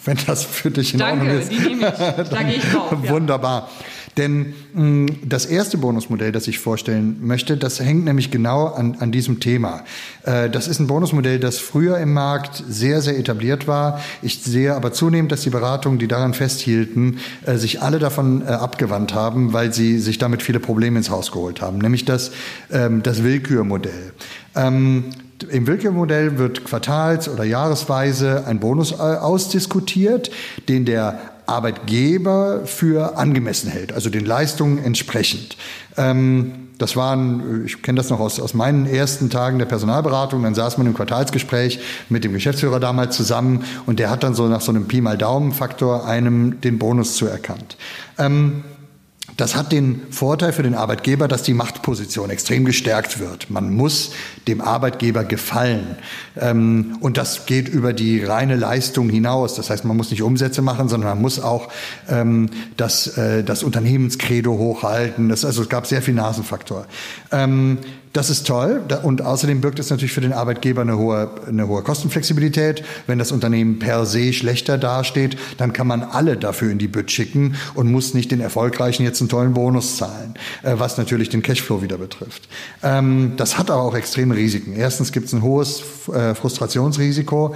wenn das für dich in Danke, Ordnung ist. Die nehme ich. Da gehe ich drauf. Wunderbar. Ja. Denn mh, mm, das erste Bonusmodell, das ich vorstellen möchte, das hängt nämlich genau an, an diesem Thema. Äh, das ist ein Bonusmodell, das früher im Markt sehr, sehr etabliert war. Ich sehe aber zunehmend, dass die Beratungen, die daran festhielten, äh, sich alle davon äh, abgewandt haben, weil sie sich damit viele Probleme ins Haus geholt haben. Nämlich das, ähm, das Willkürmodell. Ähm, im Willkürmodell wird quartals- oder jahresweise ein Bonus äh, ausdiskutiert, den der Arbeitgeber für angemessen hält, also den Leistungen entsprechend. Ähm, das waren, ich kenne das noch aus, aus meinen ersten Tagen der Personalberatung, dann saß man im Quartalsgespräch mit dem Geschäftsführer damals zusammen und der hat dann so nach so einem Pi mal Daumen-Faktor einem den Bonus zuerkannt. Ähm, das hat den Vorteil für den Arbeitgeber, dass die Machtposition extrem gestärkt wird. Man muss dem Arbeitgeber gefallen. Ähm, und das geht über die reine Leistung hinaus. Das heißt, man muss nicht Umsätze machen, sondern man muss auch ähm, das, äh, das Unternehmenskredo hochhalten. Das, also es gab sehr viel Nasenfaktor. Ähm, Das ist toll. Und außerdem birgt es natürlich für den Arbeitgeber eine hohe, eine hohe Kostenflexibilität. Wenn das Unternehmen per se schlechter dasteht, dann kann man alle dafür in die Bütt schicken und muss nicht den Erfolgreichen jetzt einen tollen Bonus zahlen, äh, was natürlich den Cashflow wieder betrifft. Ähm, das hat aber auch extreme Risiken. Erstens gibt es ein hohes äh, Frustrationsrisiko.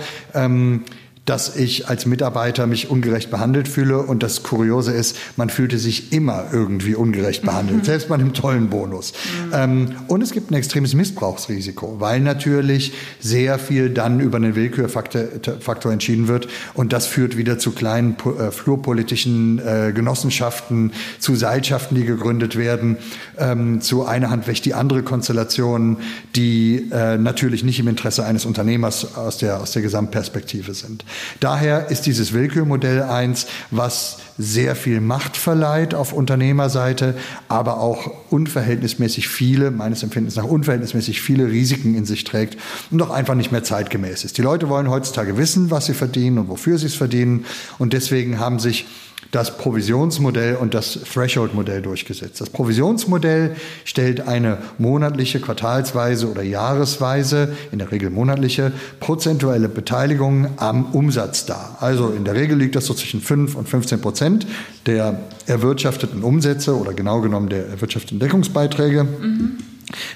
Dass ich als Mitarbeiter mich ungerecht behandelt fühle. Und das Kuriose ist, man fühlte sich immer irgendwie ungerecht behandelt, selbst bei einem tollen Bonus. Mhm. Ähm, und es gibt ein extremes Missbrauchsrisiko, weil natürlich sehr viel dann über einen Willkürfaktor entschieden wird. Und das führt wieder zu kleinen äh, flurpolitischen äh, Genossenschaften, zu Seilschaften, die gegründet werden, ähm, zu einer Hand wächt die andere Konstellationen, die äh, natürlich nicht im Interesse eines Unternehmers aus der, aus der Gesamtperspektive sind. Daher ist dieses Willkürmodell eins, was sehr viel Macht verleiht auf Unternehmerseite, aber auch unverhältnismäßig viele, meines Empfindens nach unverhältnismäßig viele Risiken in sich trägt und auch einfach nicht mehr zeitgemäß ist. Die Leute wollen heutzutage wissen, was sie verdienen und wofür sie es verdienen und deswegen haben sich das Provisionsmodell und das Threshold-Modell durchgesetzt. Das Provisionsmodell stellt eine monatliche, quartalsweise oder jahresweise, in der Regel monatliche, prozentuelle Beteiligung am Umsatz dar. Also in der Regel liegt das so zwischen 5 und 15 Prozent der erwirtschafteten Umsätze oder genau genommen der erwirtschafteten Deckungsbeiträge. Mhm.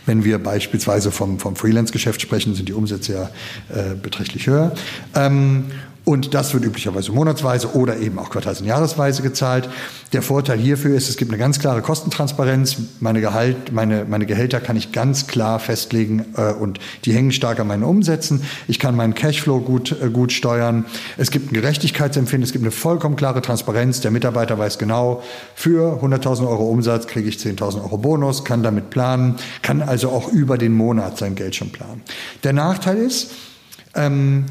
Wenn wir beispielsweise vom, vom Freelance-Geschäft sprechen, sind die Umsätze ja äh, beträchtlich höher. Ähm, und das wird üblicherweise monatsweise oder eben auch quartals- und jahresweise gezahlt. Der Vorteil hierfür ist, es gibt eine ganz klare Kostentransparenz. Meine, Gehalt, meine, meine Gehälter kann ich ganz klar festlegen äh, und die hängen stark an meinen Umsätzen. Ich kann meinen Cashflow gut, äh, gut steuern. Es gibt ein Gerechtigkeitsempfinden, es gibt eine vollkommen klare Transparenz. Der Mitarbeiter weiß genau, für 100.000 Euro Umsatz kriege ich 10.000 Euro Bonus, kann damit planen, kann also auch über den Monat sein Geld schon planen. Der Nachteil ist, ähm,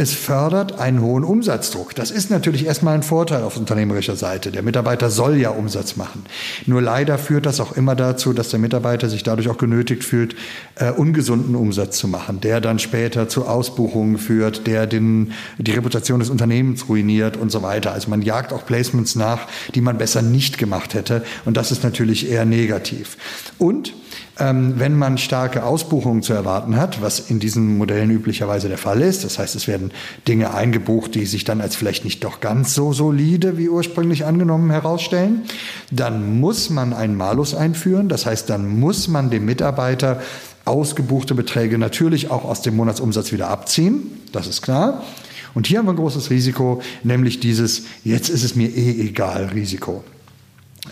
es fördert einen hohen Umsatzdruck. Das ist natürlich erstmal ein Vorteil auf unternehmerischer Seite. Der Mitarbeiter soll ja Umsatz machen. Nur leider führt das auch immer dazu, dass der Mitarbeiter sich dadurch auch genötigt fühlt, äh, ungesunden Umsatz zu machen, der dann später zu Ausbuchungen führt, der den, die Reputation des Unternehmens ruiniert und so weiter. Also man jagt auch Placements nach, die man besser nicht gemacht hätte. Und das ist natürlich eher negativ. Und wenn man starke Ausbuchungen zu erwarten hat, was in diesen Modellen üblicherweise der Fall ist. Das heißt, es werden Dinge eingebucht, die sich dann als vielleicht nicht doch ganz so solide wie ursprünglich angenommen herausstellen. Dann muss man einen Malus einführen. Das heißt, dann muss man dem Mitarbeiter ausgebuchte Beträge natürlich auch aus dem Monatsumsatz wieder abziehen. Das ist klar. Und hier haben wir ein großes Risiko, nämlich dieses Jetzt ist es mir eh egal Risiko.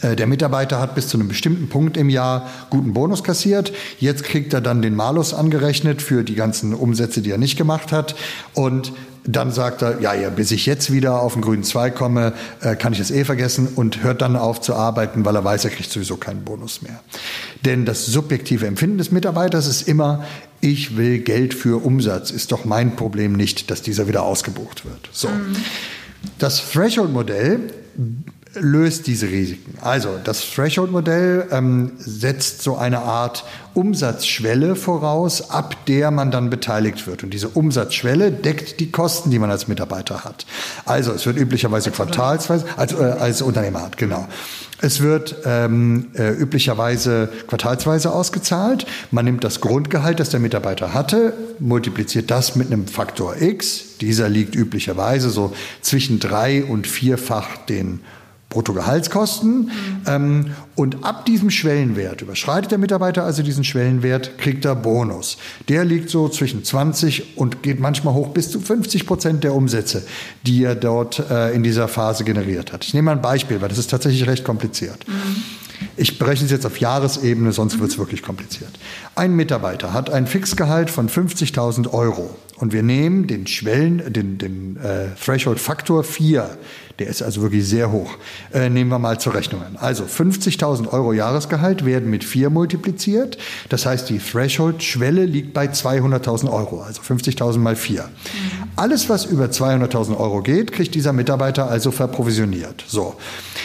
Äh, der Mitarbeiter hat bis zu einem bestimmten Punkt im Jahr guten Bonus kassiert. Jetzt kriegt er dann den Malus angerechnet für die ganzen Umsätze, die er nicht gemacht hat. Und dann sagt er, ja, ja, bis ich jetzt wieder auf den grünen Zweig komme, äh, kann ich das eh vergessen und hört dann auf zu arbeiten, weil er weiß, er kriegt sowieso keinen Bonus mehr. Denn das subjektive Empfinden des Mitarbeiters ist immer, ich will Geld für Umsatz. Ist doch mein Problem nicht, dass dieser wieder ausgebucht wird. So. Mhm. Das Threshold-Modell löst diese Risiken. Also das Threshold-Modell ähm, setzt so eine Art Umsatzschwelle voraus, ab der man dann beteiligt wird. Und diese Umsatzschwelle deckt die Kosten, die man als Mitarbeiter hat. Also es wird üblicherweise quartalsweise, als, äh, als Unternehmer hat, genau. Es wird ähm, äh, üblicherweise quartalsweise ausgezahlt. Man nimmt das Grundgehalt, das der Mitarbeiter hatte, multipliziert das mit einem Faktor X. Dieser liegt üblicherweise so zwischen drei und vierfach den Bruttogehaltskosten. Mhm. Ähm, und ab diesem Schwellenwert, überschreitet der Mitarbeiter also diesen Schwellenwert, kriegt er Bonus. Der liegt so zwischen 20 und geht manchmal hoch bis zu 50 Prozent der Umsätze, die er dort äh, in dieser Phase generiert hat. Ich nehme mal ein Beispiel, weil das ist tatsächlich recht kompliziert. Mhm. Ich berechne es jetzt auf Jahresebene, sonst mhm. wird es wirklich kompliziert. Ein Mitarbeiter hat ein Fixgehalt von 50.000 Euro und wir nehmen den Schwellen, den, den äh, Threshold-Faktor 4 der ist also wirklich sehr hoch. Äh, nehmen wir mal zur Rechnung an. Also 50.000 Euro Jahresgehalt werden mit 4 multipliziert. Das heißt, die Threshold-Schwelle liegt bei 200.000 Euro, also 50.000 mal 4. Mhm. Alles, was über 200.000 Euro geht, kriegt dieser Mitarbeiter also verprovisioniert. So.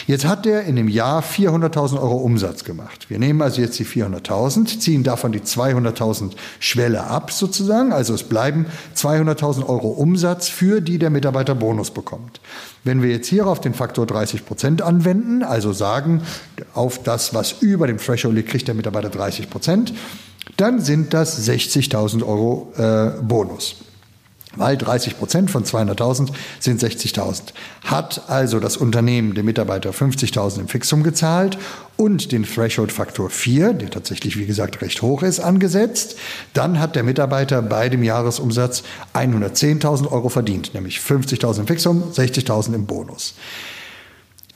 Jetzt hat der in dem Jahr 400.000 Euro Umsatz gemacht. Wir nehmen also jetzt die 400.000, ziehen davon die 200.000 Schwelle ab sozusagen. Also es bleiben 200.000 Euro Umsatz, für die der Mitarbeiter Bonus bekommt. Wenn wir jetzt hierauf den Faktor 30 Prozent anwenden, also sagen, auf das, was über dem Threshold liegt, kriegt der Mitarbeiter 30 Prozent, dann sind das 60.000 Euro äh, Bonus weil 30 Prozent von 200.000 sind 60.000. Hat also das Unternehmen dem Mitarbeiter 50.000 im Fixum gezahlt und den Threshold-Faktor 4, der tatsächlich, wie gesagt, recht hoch ist, angesetzt, dann hat der Mitarbeiter bei dem Jahresumsatz 110.000 Euro verdient, nämlich 50.000 im Fixum, 60.000 im Bonus.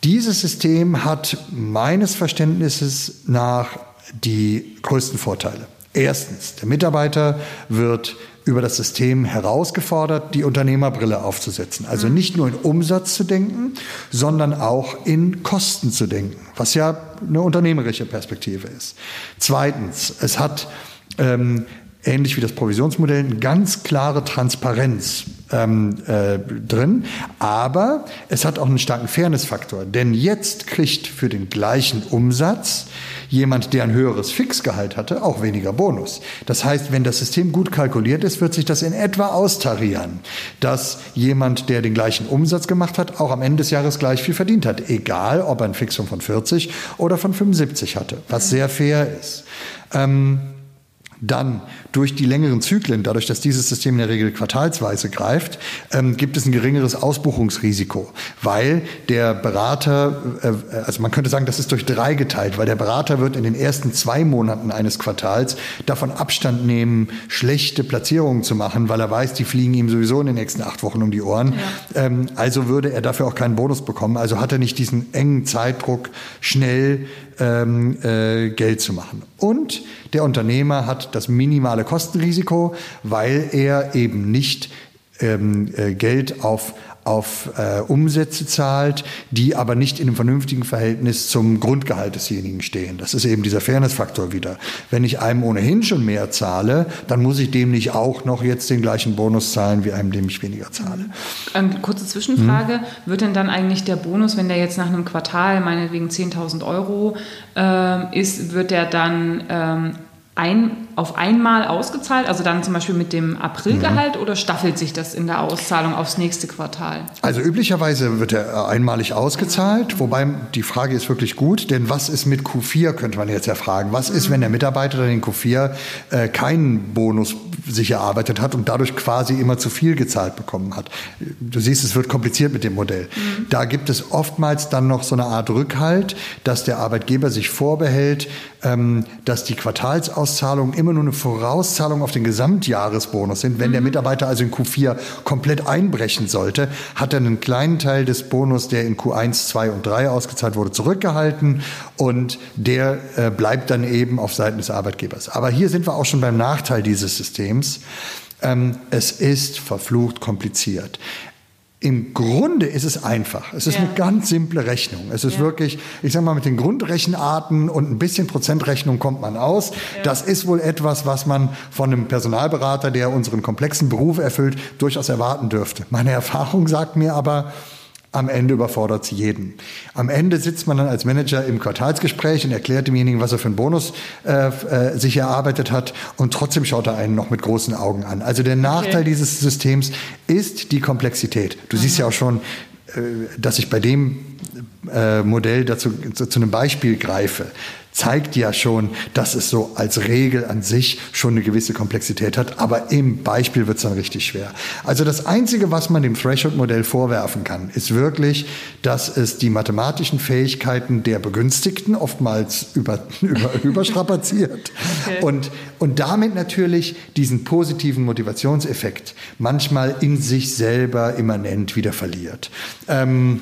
Dieses System hat meines Verständnisses nach die größten Vorteile. Erstens, der Mitarbeiter wird über das System herausgefordert, die Unternehmerbrille aufzusetzen. Also mhm. nicht nur in Umsatz zu denken, sondern auch in Kosten zu denken, was ja eine unternehmerische Perspektive ist. Zweitens, es hat ähm, ähnlich wie das Provisionsmodell eine ganz klare Transparenz ähm, äh, drin, aber es hat auch einen starken Fairness-Faktor, denn jetzt kriegt für den gleichen Umsatz jemand, der ein höheres Fixgehalt hatte, auch weniger Bonus. Das heißt, wenn das System gut kalkuliert ist, wird sich das in etwa austarieren, dass jemand, der den gleichen Umsatz gemacht hat, auch am Ende des Jahres gleich viel verdient hat, egal ob er ein Fixum von 40 oder von 75 hatte, was sehr fair ist. Ähm, dann durch die längeren Zyklen, dadurch, dass dieses System in der Regel quartalsweise greift, ähm, gibt es ein geringeres Ausbuchungsrisiko, weil der Berater, äh, also man könnte sagen, das ist durch drei geteilt, weil der Berater wird in den ersten zwei Monaten eines Quartals davon Abstand nehmen, schlechte Platzierungen zu machen, weil er weiß, die fliegen ihm sowieso in den nächsten acht Wochen um die Ohren. Ja. Ähm, also würde er dafür auch keinen Bonus bekommen. Also hat er nicht diesen engen Zeitdruck, schnell ähm, äh, Geld zu machen. Und der Unternehmer hat das minimale Kostenrisiko, weil er eben nicht ähm, äh, Geld auf auf äh, Umsätze zahlt, die aber nicht in einem vernünftigen Verhältnis zum Grundgehalt desjenigen stehen. Das ist eben dieser Fairness-Faktor wieder. Wenn ich einem ohnehin schon mehr zahle, dann muss ich dem nicht auch noch jetzt den gleichen Bonus zahlen wie einem, dem ich weniger zahle. Ähm, kurze Zwischenfrage. Hm. Wird denn dann eigentlich der Bonus, wenn der jetzt nach einem Quartal meinetwegen 10.000 Euro äh, ist, wird der dann ähm, ein, auf einmal ausgezahlt, also dann zum Beispiel mit dem Aprilgehalt mhm. oder staffelt sich das in der Auszahlung aufs nächste Quartal? Also üblicherweise wird er einmalig ausgezahlt, wobei die Frage ist wirklich gut, denn was ist mit Q4, könnte man jetzt ja fragen. Was ist, wenn der Mitarbeiter dann in Q4 äh, keinen Bonus sich erarbeitet hat und dadurch quasi immer zu viel gezahlt bekommen hat? Du siehst, es wird kompliziert mit dem Modell. Mhm. Da gibt es oftmals dann noch so eine Art Rückhalt, dass der Arbeitgeber sich vorbehält, ähm, dass die Quartalsauszahlungen immer nur eine Vorauszahlung auf den Gesamtjahresbonus sind. Wenn der mhm. Mitarbeiter also in Q4 komplett einbrechen sollte, hat er einen kleinen Teil des Bonus, der in Q1, 2 und 3 ausgezahlt wurde, zurückgehalten und der äh, bleibt dann eben auf Seiten des Arbeitgebers. Aber hier sind wir auch schon beim Nachteil dieses Systems. Ähm, es ist verflucht kompliziert. Im Grunde ist es einfach. Es ist ja. eine ganz simple Rechnung. Es ist ja. wirklich, ich sag mal, mit den Grundrechenarten und ein bisschen Prozentrechnung kommt man aus. Ja. Das ist wohl etwas, was man von einem Personalberater, der unseren komplexen Beruf erfüllt, durchaus erwarten dürfte. Meine Erfahrung sagt mir aber, am Ende überfordert es jeden. Am Ende sitzt man dann als Manager im Quartalsgespräch und erklärt demjenigen, was er für einen Bonus äh, äh, sich erarbeitet hat und trotzdem schaut er einen noch mit großen Augen an. Also der Nachteil okay. dieses Systems ist die Komplexität. Du mhm. siehst ja auch schon, äh, dass ich bei dem äh, Modell dazu zu, zu einem Beispiel greife zeigt ja schon, dass es so als Regel an sich schon eine gewisse Komplexität hat, aber im Beispiel wird es dann richtig schwer. Also das Einzige, was man dem Threshold-Modell vorwerfen kann, ist wirklich, dass es die mathematischen Fähigkeiten der Begünstigten oftmals über, über, überstrapaziert okay. und, und damit natürlich diesen positiven Motivationseffekt manchmal in sich selber immanent wieder verliert. Ähm,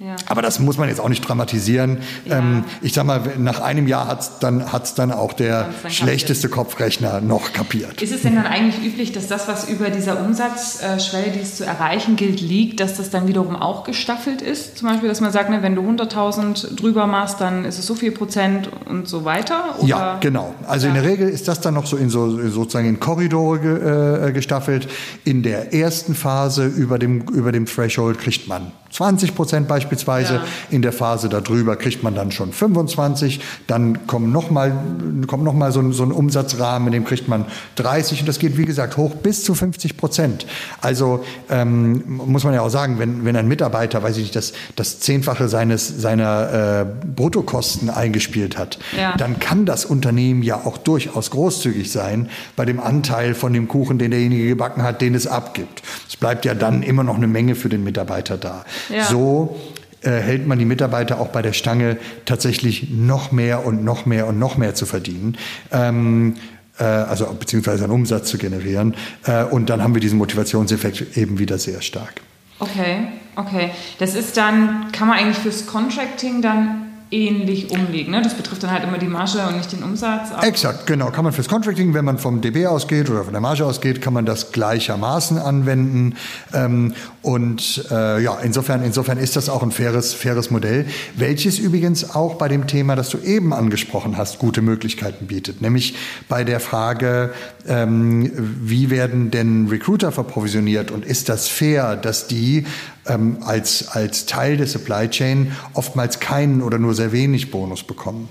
ja. Aber das muss man jetzt auch nicht dramatisieren. Ja. Ähm, ich sag mal, nach einem Jahr hat es dann, hat's dann auch der dann schlechteste Kopfrechner noch kapiert. Ist es denn dann eigentlich üblich, dass das, was über dieser Umsatzschwelle, die es zu erreichen gilt, liegt, dass das dann wiederum auch gestaffelt ist? Zum Beispiel, dass man sagt, ne, wenn du 100.000 drüber machst, dann ist es so viel Prozent und so weiter? Oder? Ja, genau. Also ja. in der Regel ist das dann noch so in so sozusagen in Korridore äh, gestaffelt. In der ersten Phase über dem, über dem Threshold kriegt man 20 Prozent beispielsweise. Ja. In der Phase darüber kriegt man dann schon 25. Dann kommt nochmal kommt noch mal so, ein, so ein Umsatzrahmen, in dem kriegt man 30. Und das geht, wie gesagt, hoch bis zu 50 Prozent. Also ähm, muss man ja auch sagen, wenn, wenn ein Mitarbeiter, weiß ich nicht, das, das Zehnfache seines, seiner äh, Bruttokosten eingespielt hat, ja. dann kann das Unternehmen ja auch durchaus großzügig sein bei dem Anteil von dem Kuchen, den derjenige gebacken hat, den es abgibt. Es bleibt ja dann immer noch eine Menge für den Mitarbeiter da. Ja. So äh, hält man die Mitarbeiter auch bei der Stange, tatsächlich noch mehr und noch mehr und noch mehr zu verdienen. Ähm, äh, also beziehungsweise einen Umsatz zu generieren. Äh, und dann haben wir diesen Motivationseffekt eben wieder sehr stark. Okay, okay. Das ist dann, kann man eigentlich fürs Contracting dann ähnlich umlegen. Ne? Das betrifft dann halt immer die Marge und nicht den Umsatz. Exakt, genau. Kann man fürs Contracting, wenn man vom DB ausgeht oder von der Marge ausgeht, kann man das gleichermaßen anwenden. Ähm, und äh, ja, insofern, insofern ist das auch ein faires, faires Modell, welches übrigens auch bei dem Thema, das du eben angesprochen hast, gute Möglichkeiten bietet. Nämlich bei der Frage, ähm, wie werden denn Recruiter verprovisioniert und ist das fair, dass die ähm, als, als Teil der Supply Chain oftmals keinen oder nur sehr wenig Bonus bekommen.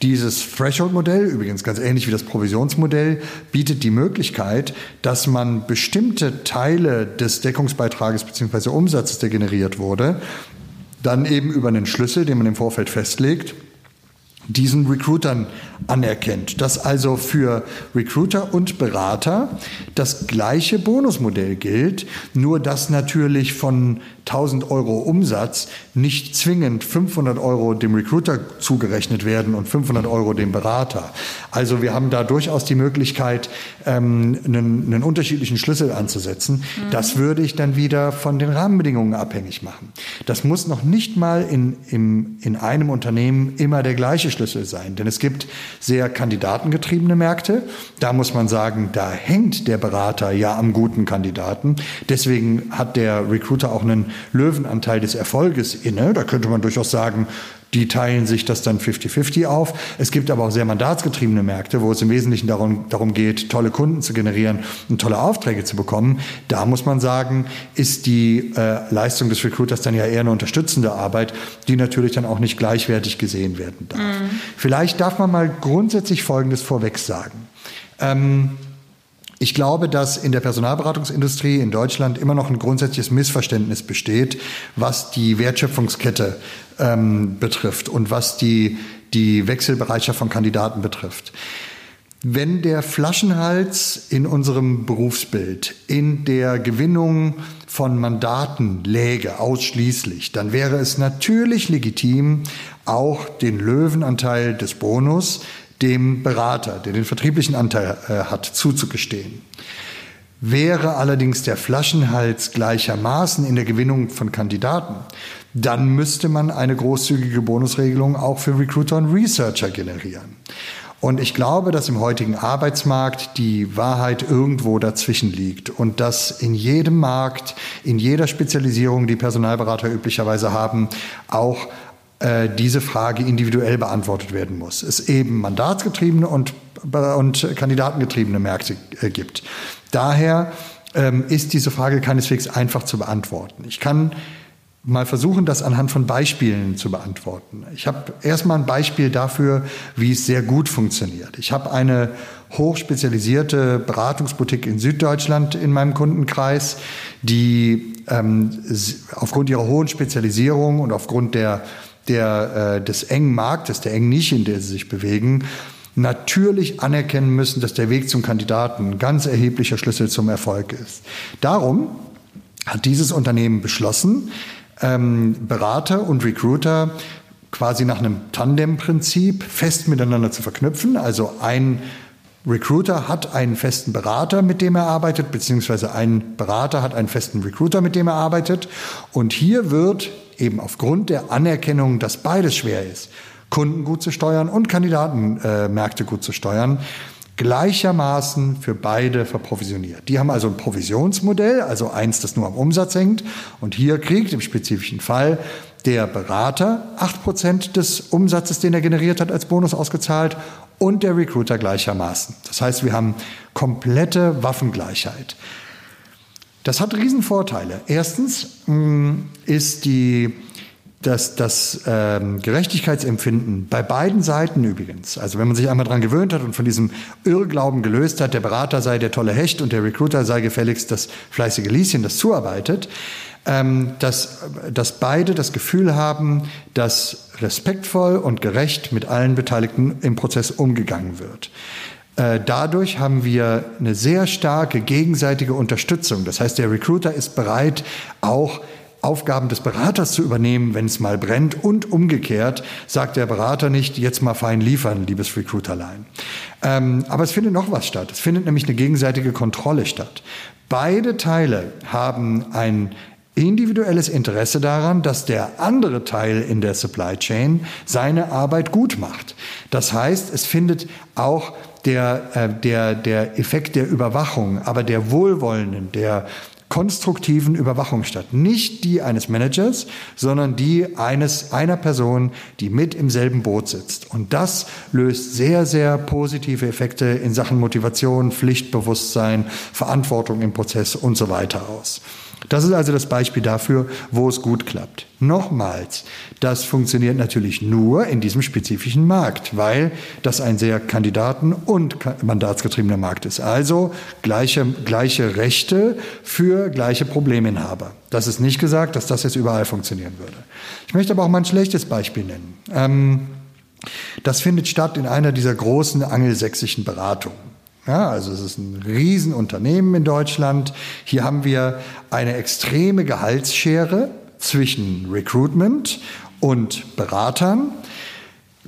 Dieses Threshold-Modell, übrigens ganz ähnlich wie das Provisionsmodell, bietet die Möglichkeit, dass man bestimmte Teile des Deckungsbeitrages bzw. Umsatzes, der generiert wurde, dann eben über einen Schlüssel, den man im Vorfeld festlegt, diesen Recruitern anerkennt. Dass also für Recruiter und Berater das gleiche Bonusmodell gilt, nur dass natürlich von 1000 Euro Umsatz nicht zwingend 500 Euro dem Recruiter zugerechnet werden und 500 Euro dem Berater. Also wir haben da durchaus die Möglichkeit, ähm, einen, einen unterschiedlichen Schlüssel anzusetzen. Mhm. Das würde ich dann wieder von den Rahmenbedingungen abhängig machen. Das muss noch nicht mal in, in, in einem Unternehmen immer der gleiche Schlüssel sein, denn es gibt sehr kandidatengetriebene Märkte. Da muss man sagen, da hängt der Berater ja am guten Kandidaten. Deswegen hat der Recruiter auch einen Löwenanteil des Erfolges inne. Da könnte man durchaus sagen, die teilen sich das dann 50-50 auf. Es gibt aber auch sehr mandatsgetriebene Märkte, wo es im Wesentlichen darum, darum geht, tolle Kunden zu generieren und tolle Aufträge zu bekommen. Da muss man sagen, ist die äh, Leistung des Recruiters dann ja eher eine unterstützende Arbeit, die natürlich dann auch nicht gleichwertig gesehen werden darf. Mhm. Vielleicht darf man mal grundsätzlich Folgendes vorweg sagen. Ähm, ich glaube, dass in der Personalberatungsindustrie in Deutschland immer noch ein grundsätzliches Missverständnis besteht, was die Wertschöpfungskette ähm, betrifft und was die, die Wechselbereitschaft von Kandidaten betrifft. Wenn der Flaschenhals in unserem Berufsbild in der Gewinnung von Mandaten läge ausschließlich, dann wäre es natürlich legitim, auch den Löwenanteil des Bonus dem Berater, der den vertrieblichen Anteil äh, hat, zuzugestehen. Wäre allerdings der Flaschenhals gleichermaßen in der Gewinnung von Kandidaten, dann müsste man eine großzügige Bonusregelung auch für Recruiter und Researcher generieren. Und ich glaube, dass im heutigen Arbeitsmarkt die Wahrheit irgendwo dazwischen liegt und dass in jedem Markt, in jeder Spezialisierung, die Personalberater üblicherweise haben, auch äh, diese Frage individuell beantwortet werden muss. Es eben mandatsgetriebene und, und kandidatengetriebene Märkte äh, gibt. Daher ähm, ist diese Frage keineswegs einfach zu beantworten. Ich kann mal versuchen, das anhand von Beispielen zu beantworten. Ich habe erstmal ein Beispiel dafür, wie es sehr gut funktioniert. Ich habe eine hochspezialisierte Beratungsboutique in Süddeutschland in meinem Kundenkreis, die ähm, aufgrund ihrer hohen Spezialisierung und aufgrund der der, äh, des engen Marktes, der engen Nische, in der sie sich bewegen, natürlich anerkennen müssen, dass der Weg zum Kandidaten ein ganz erheblicher Schlüssel zum Erfolg ist. Darum hat dieses Unternehmen beschlossen, ähm, Berater und Recruiter quasi nach einem Tandem-Prinzip fest miteinander zu verknüpfen. Also ein Recruiter hat einen festen Berater, mit dem er arbeitet, beziehungsweise ein Berater hat einen festen Recruiter, mit dem er arbeitet. Und hier wird eben aufgrund der Anerkennung, dass beides schwer ist, Kunden gut zu steuern und Kandidatenmärkte äh, gut zu steuern, gleichermaßen für beide verprovisioniert. Die haben also ein Provisionsmodell, also eins, das nur am Umsatz hängt. Und hier kriegt im spezifischen Fall der Berater acht Prozent des Umsatzes, den er generiert hat, als Bonus ausgezahlt und der Recruiter gleichermaßen. Das heißt, wir haben komplette Waffengleichheit. Das hat Riesenvorteile. Erstens mm, ist die das, das ähm, Gerechtigkeitsempfinden bei beiden Seiten übrigens, also wenn man sich einmal daran gewöhnt hat und von diesem Irrglauben gelöst hat, der Berater sei der tolle Hecht und der Recruiter sei gefälligst das fleißige Lieschen, das zuarbeitet, ähm, dass, dass beide das Gefühl haben, dass respektvoll und gerecht mit allen Beteiligten im Prozess umgegangen wird. Äh, dadurch haben wir eine sehr starke gegenseitige Unterstützung. Das heißt, der Recruiter ist bereit, auch Aufgaben des Beraters zu übernehmen, wenn es mal brennt. Und umgekehrt sagt der Berater nicht, jetzt mal fein liefern, liebes Recruiterlein. Ähm, aber es findet noch was statt. Es findet nämlich eine gegenseitige Kontrolle statt. Beide Teile haben ein individuelles Interesse daran, dass der andere Teil in der Supply Chain seine Arbeit gut macht. Das heißt, es findet auch der, äh, der, der Effekt der Überwachung, aber der wohlwollenden, der konstruktiven Überwachung statt. Nicht die eines Managers, sondern die eines, einer Person, die mit im selben Boot sitzt. Und das löst sehr, sehr positive Effekte in Sachen Motivation, Pflichtbewusstsein, Verantwortung im Prozess und so weiter aus. Das ist also das Beispiel dafür, wo es gut klappt. Nochmals, das funktioniert natürlich nur in diesem spezifischen Markt, weil das ein sehr kandidaten- und mandatsgetriebener Markt ist. Also gleiche, gleiche Rechte für gleiche Probleminhaber. Das ist nicht gesagt, dass das jetzt überall funktionieren würde. Ich möchte aber auch mal ein schlechtes Beispiel nennen. Ähm, das findet statt in einer dieser großen angelsächsischen Beratungen. Ja, also es ist ein Riesenunternehmen in Deutschland. Hier haben wir eine extreme Gehaltsschere zwischen Recruitment und Beratern.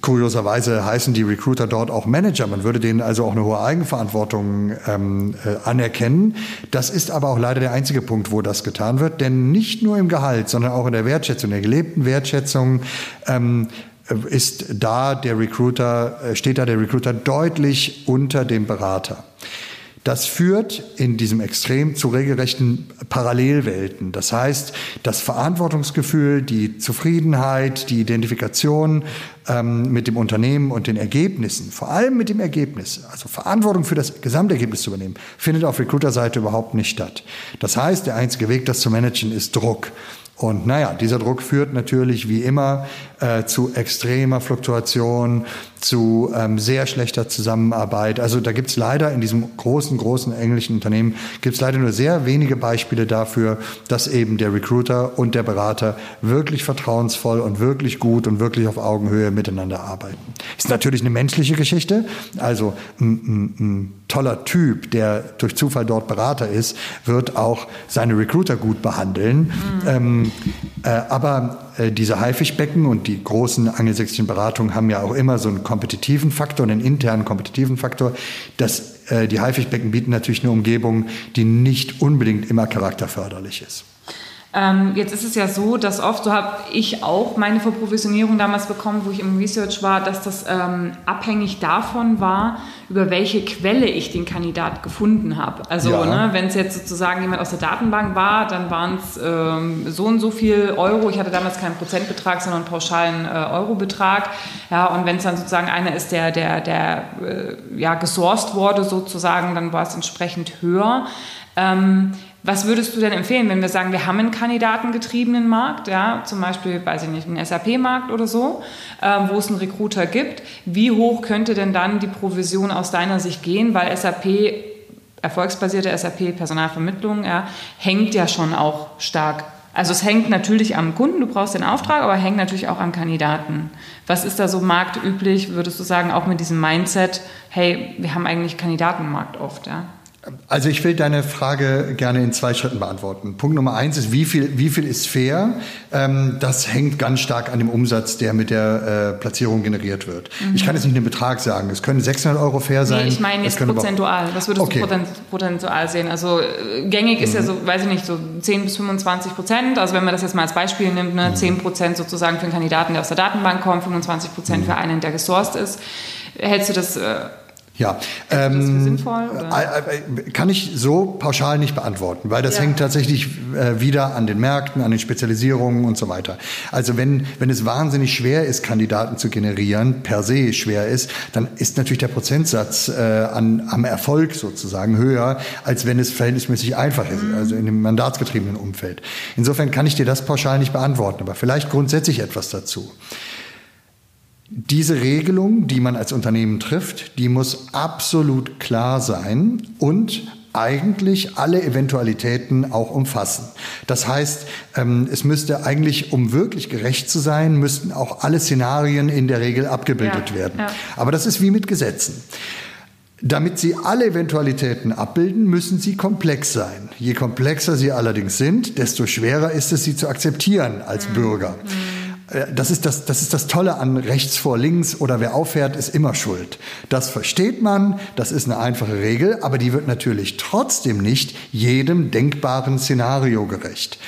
Kurioserweise heißen die Recruiter dort auch Manager. Man würde denen also auch eine hohe Eigenverantwortung ähm, äh, anerkennen. Das ist aber auch leider der einzige Punkt, wo das getan wird. Denn nicht nur im Gehalt, sondern auch in der Wertschätzung, der gelebten Wertschätzung ähm, ist da der Recruiter, äh, steht da der Recruiter deutlich unter dem Berater. Das führt in diesem Extrem zu regelrechten Parallelwelten. Das heißt, das Verantwortungsgefühl, die Zufriedenheit, die Identifikation ähm, mit dem Unternehmen und den Ergebnissen, vor allem mit dem Ergebnis, also Verantwortung für das Gesamtergebnis zu übernehmen, findet auf Recruiter-Seite überhaupt nicht statt. Das heißt, der einzige Weg, das zu managen, ist Druck. Und naja, dieser Druck führt natürlich wie immer äh, zu extremer Fluktuation, zu ähm, sehr schlechter Zusammenarbeit. Also da gibt's leider in diesem großen, großen englischen Unternehmen, gibt's leider nur sehr wenige Beispiele dafür, dass eben der Recruiter und der Berater wirklich vertrauensvoll und wirklich gut und wirklich auf Augenhöhe miteinander arbeiten. Ist natürlich eine menschliche Geschichte. Also ein, ein, ein toller Typ, der durch Zufall dort Berater ist, wird auch seine Recruiter gut behandeln. Mhm. Ähm, äh, aber diese Haifischbecken und die großen angelsächsischen Beratungen haben ja auch immer so einen kompetitiven Faktor, einen internen kompetitiven Faktor. Das, äh, die Haifischbecken bieten natürlich eine Umgebung, die nicht unbedingt immer charakterförderlich ist. Ähm, jetzt ist es ja so, dass oft, so habe ich auch meine Verprovisionierung damals bekommen, wo ich im Research war, dass das ähm, abhängig davon war, über welche Quelle ich den Kandidat gefunden habe. Also ja. ne, wenn es jetzt sozusagen jemand aus der Datenbank war, dann waren es ähm, so und so viel Euro. Ich hatte damals keinen Prozentbetrag, sondern einen pauschalen äh, Eurobetrag. Ja, und wenn es dann sozusagen einer ist, der, der, der äh, ja, gesourced wurde sozusagen, dann war es entsprechend höher. Ähm, was würdest du denn empfehlen, wenn wir sagen, wir haben einen kandidatengetriebenen Markt, ja, zum Beispiel, weiß ich nicht, einen SAP-Markt oder so, äh, wo es einen Recruiter gibt? Wie hoch könnte denn dann die Provision aus deiner Sicht gehen? Weil SAP, erfolgsbasierte SAP-Personalvermittlung, ja, hängt ja schon auch stark. Also es hängt natürlich am Kunden, du brauchst den Auftrag, aber hängt natürlich auch am Kandidaten. Was ist da so marktüblich, würdest du sagen, auch mit diesem Mindset, hey, wir haben eigentlich Kandidatenmarkt oft, ja? Also ich will deine Frage gerne in zwei Schritten beantworten. Punkt Nummer eins ist, wie viel, wie viel ist fair? Ähm, das hängt ganz stark an dem Umsatz, der mit der äh, Platzierung generiert wird. Mhm. Ich kann jetzt nicht den Betrag sagen. Es können 600 Euro fair sein. Nee, ich meine jetzt prozentual. Was würdest okay. du prozentual sehen? Also äh, gängig mhm. ist ja mhm. so, weiß ich nicht, so 10 bis 25 Prozent. Also wenn man das jetzt mal als Beispiel nimmt, ne, mhm. 10 Prozent sozusagen für einen Kandidaten, der aus der Datenbank kommt, 25 Prozent mhm. für einen, der gesourced ist. Hältst du das... Äh, Ja, ähm, sinnvoll, äh, äh, kann ich so pauschal nicht beantworten, weil das ja. hängt tatsächlich äh, wieder an den Märkten, an den Spezialisierungen und so weiter. Also wenn, wenn es wahnsinnig schwer ist, Kandidaten zu generieren, per se schwer ist, dann ist natürlich der Prozentsatz äh, an, am Erfolg sozusagen höher, als wenn es verhältnismäßig einfach ist, mhm. also in dem mandatsgetriebenen Umfeld. Insofern kann ich dir das pauschal nicht beantworten, aber vielleicht grundsätzlich etwas dazu. Diese Regelung, die man als Unternehmen trifft, die muss absolut klar sein und eigentlich alle Eventualitäten auch umfassen. Das heißt, ähm, es müsste eigentlich, um wirklich gerecht zu sein, müssten auch alle Szenarien in der Regel abgebildet ja, werden. Ja. Aber das ist wie mit Gesetzen. Damit sie alle Eventualitäten abbilden, müssen sie komplex sein. Je komplexer sie allerdings sind, desto schwerer ist es, sie zu akzeptieren als mhm. Bürger. Mhm. Äh, das ist das, das ist das Tolle an rechts vor links oder wer auffährt, ist immer schuld. Das versteht man, das ist eine einfache Regel, aber die wird natürlich trotzdem nicht jedem denkbaren Szenario gerecht.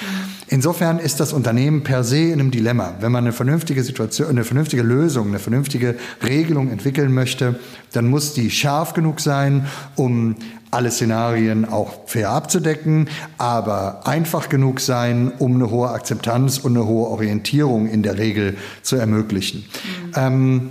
Insofern ist das Unternehmen per se in einem Dilemma. Wenn man eine vernünftige Situation, eine vernünftige Lösung, eine vernünftige Regelung entwickeln möchte, dann muss die scharf genug sein, um alle Szenarien auch fair abzudecken, aber einfach genug sein, um eine hohe Akzeptanz und eine hohe Orientierung in der Regel zu ermöglichen. Mhm. Ähm,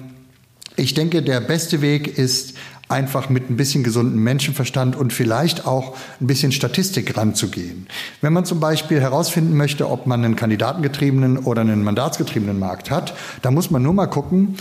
ich denke, der beste Weg ist, einfach mit ein bisschen gesundem Menschenverstand und vielleicht auch ein bisschen Statistik ranzugehen. Wenn man zum Beispiel herausfinden möchte, ob man einen kandidatengetriebenen oder einen mandatsgetriebenen Markt hat, dann muss man nur mal gucken,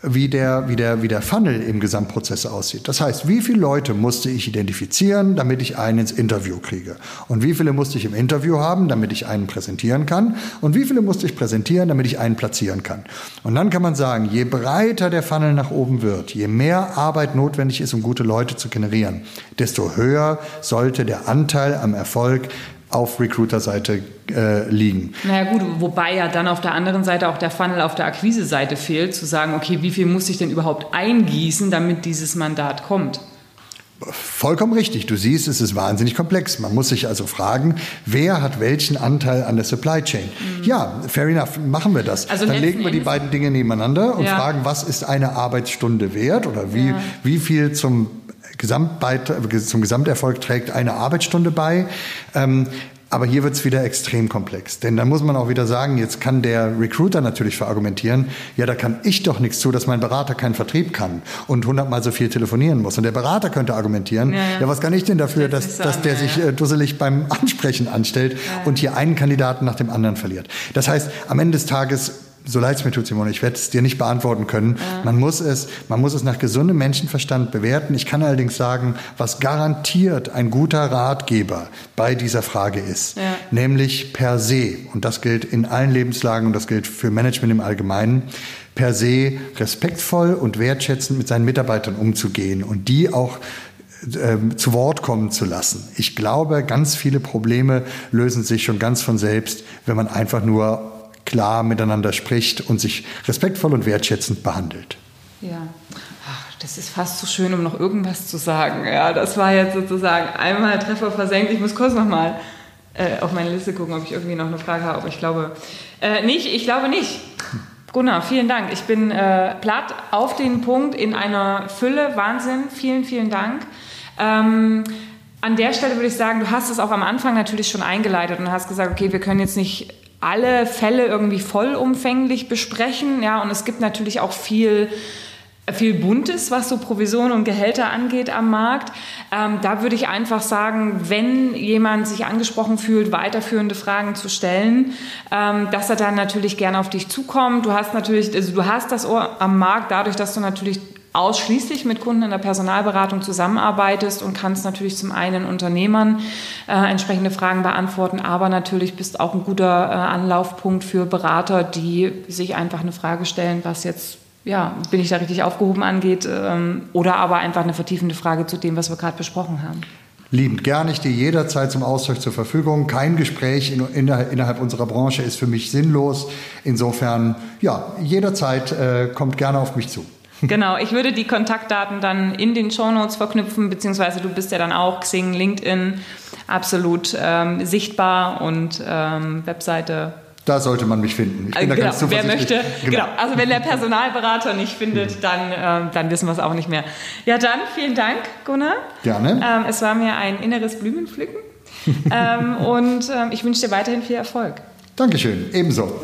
wie der, wie, der, wie der Funnel im Gesamtprozess aussieht. Das heißt, wie viele Leute musste ich identifizieren, damit ich einen ins Interview kriege? Und wie viele musste ich im Interview haben, damit ich einen präsentieren kann? Und wie viele musste ich präsentieren, damit ich einen platzieren kann? Und dann kann man sagen, je breiter der Funnel nach oben wird, je mehr Arbeit notwendig ist, um gute Leute zu generieren, desto höher sollte der Anteil am Erfolg auf Recruiter-Seite äh, liegen. Naja gut, wobei ja dann auf der anderen Seite auch der Funnel auf der Akquise-Seite fehlt, zu sagen, okay, wie viel muss ich denn überhaupt eingießen, damit dieses Mandat kommt? Vollkommen richtig. Du siehst, es ist wahnsinnig komplex. Man muss sich also fragen, wer hat welchen Anteil an der Supply Chain? Mhm. Ja, fair enough, machen wir das. Also Dann legen wir die beiden Dinge nebeneinander und ja. fragen, was ist eine Arbeitsstunde wert oder wie, ja. wie viel zum zum Gesamterfolg trägt eine Arbeitsstunde bei. Ähm, aber hier wird es wieder extrem komplex. Denn da muss man auch wieder sagen, jetzt kann der Recruiter natürlich verargumentieren, ja, da kann ich doch nichts zu, dass mein Berater keinen Vertrieb kann und hundertmal so viel telefonieren muss. Und der Berater könnte argumentieren, ja, ja. ja was kann ich denn dafür, dass, dass der sich äh, dusselig beim Ansprechen anstellt und hier einen Kandidaten nach dem anderen verliert. Das heißt, am Ende des Tages so leid es mir tut, Simone, ich werde es dir nicht beantworten können. Ja. Man, muss es, man muss es nach gesundem Menschenverstand bewerten. Ich kann allerdings sagen, was garantiert ein guter Ratgeber bei dieser Frage ist, ja. nämlich per se, und das gilt in allen Lebenslagen und das gilt für Management im Allgemeinen, per se respektvoll und wertschätzend mit seinen Mitarbeitern umzugehen und die auch ähm, zu Wort kommen zu lassen. Ich glaube, ganz viele Probleme lösen sich schon ganz von selbst, wenn man einfach nur klar miteinander spricht und sich respektvoll und wertschätzend behandelt. Ja. Ach, das ist fast zu so schön, um noch irgendwas zu sagen. Ja, das war jetzt sozusagen einmal Treffer versenkt. Ich muss kurz nochmal äh, auf meine Liste gucken, ob ich irgendwie noch eine Frage habe. Ich glaube äh, nicht. Ich glaube nicht. Gunnar, vielen Dank. Ich bin äh, platt auf den Punkt in einer Fülle. Wahnsinn. Vielen, vielen Dank. Ähm, an der Stelle würde ich sagen, du hast es auch am Anfang natürlich schon eingeleitet und hast gesagt, okay, wir können jetzt nicht alle Fälle irgendwie vollumfänglich besprechen. Ja, und es gibt natürlich auch viel viel Buntes, was so Provisionen und Gehälter angeht am Markt. Ähm, da würde ich einfach sagen, wenn jemand sich angesprochen fühlt, weiterführende Fragen zu stellen, ähm, dass er dann natürlich gerne auf dich zukommt. Du hast natürlich, also du hast das Ohr am Markt dadurch, dass du natürlich ausschließlich mit Kunden in der Personalberatung zusammenarbeitest und kannst natürlich zum einen Unternehmern äh, entsprechende Fragen beantworten, aber natürlich bist auch ein guter äh, Anlaufpunkt für Berater, die sich einfach eine Frage stellen, was jetzt ja, bin ich da richtig aufgehoben angeht, ähm, oder aber einfach eine vertiefende Frage zu dem, was wir gerade besprochen haben. Liebend gern, ich stehe jederzeit zum Austausch zur Verfügung. Kein Gespräch in, in, innerhalb unserer Branche ist für mich sinnlos. Insofern, ja, jederzeit äh, kommt gerne auf mich zu. Genau, ich würde die Kontaktdaten dann in den Shownotes verknüpfen, beziehungsweise du bist ja dann auch Xing, LinkedIn absolut ähm, sichtbar und ähm, Webseite da sollte man mich finden. Ich bin also, da ganz wer möchte, genau. genau. Also wenn der Personalberater nicht findet, dann, äh, dann wissen wir es auch nicht mehr. Ja, dann vielen Dank, Gunnar. Gerne. Ähm, es war mir ein inneres Blümenpflücken ähm, und ähm, ich wünsche dir weiterhin viel Erfolg. Dankeschön, ebenso.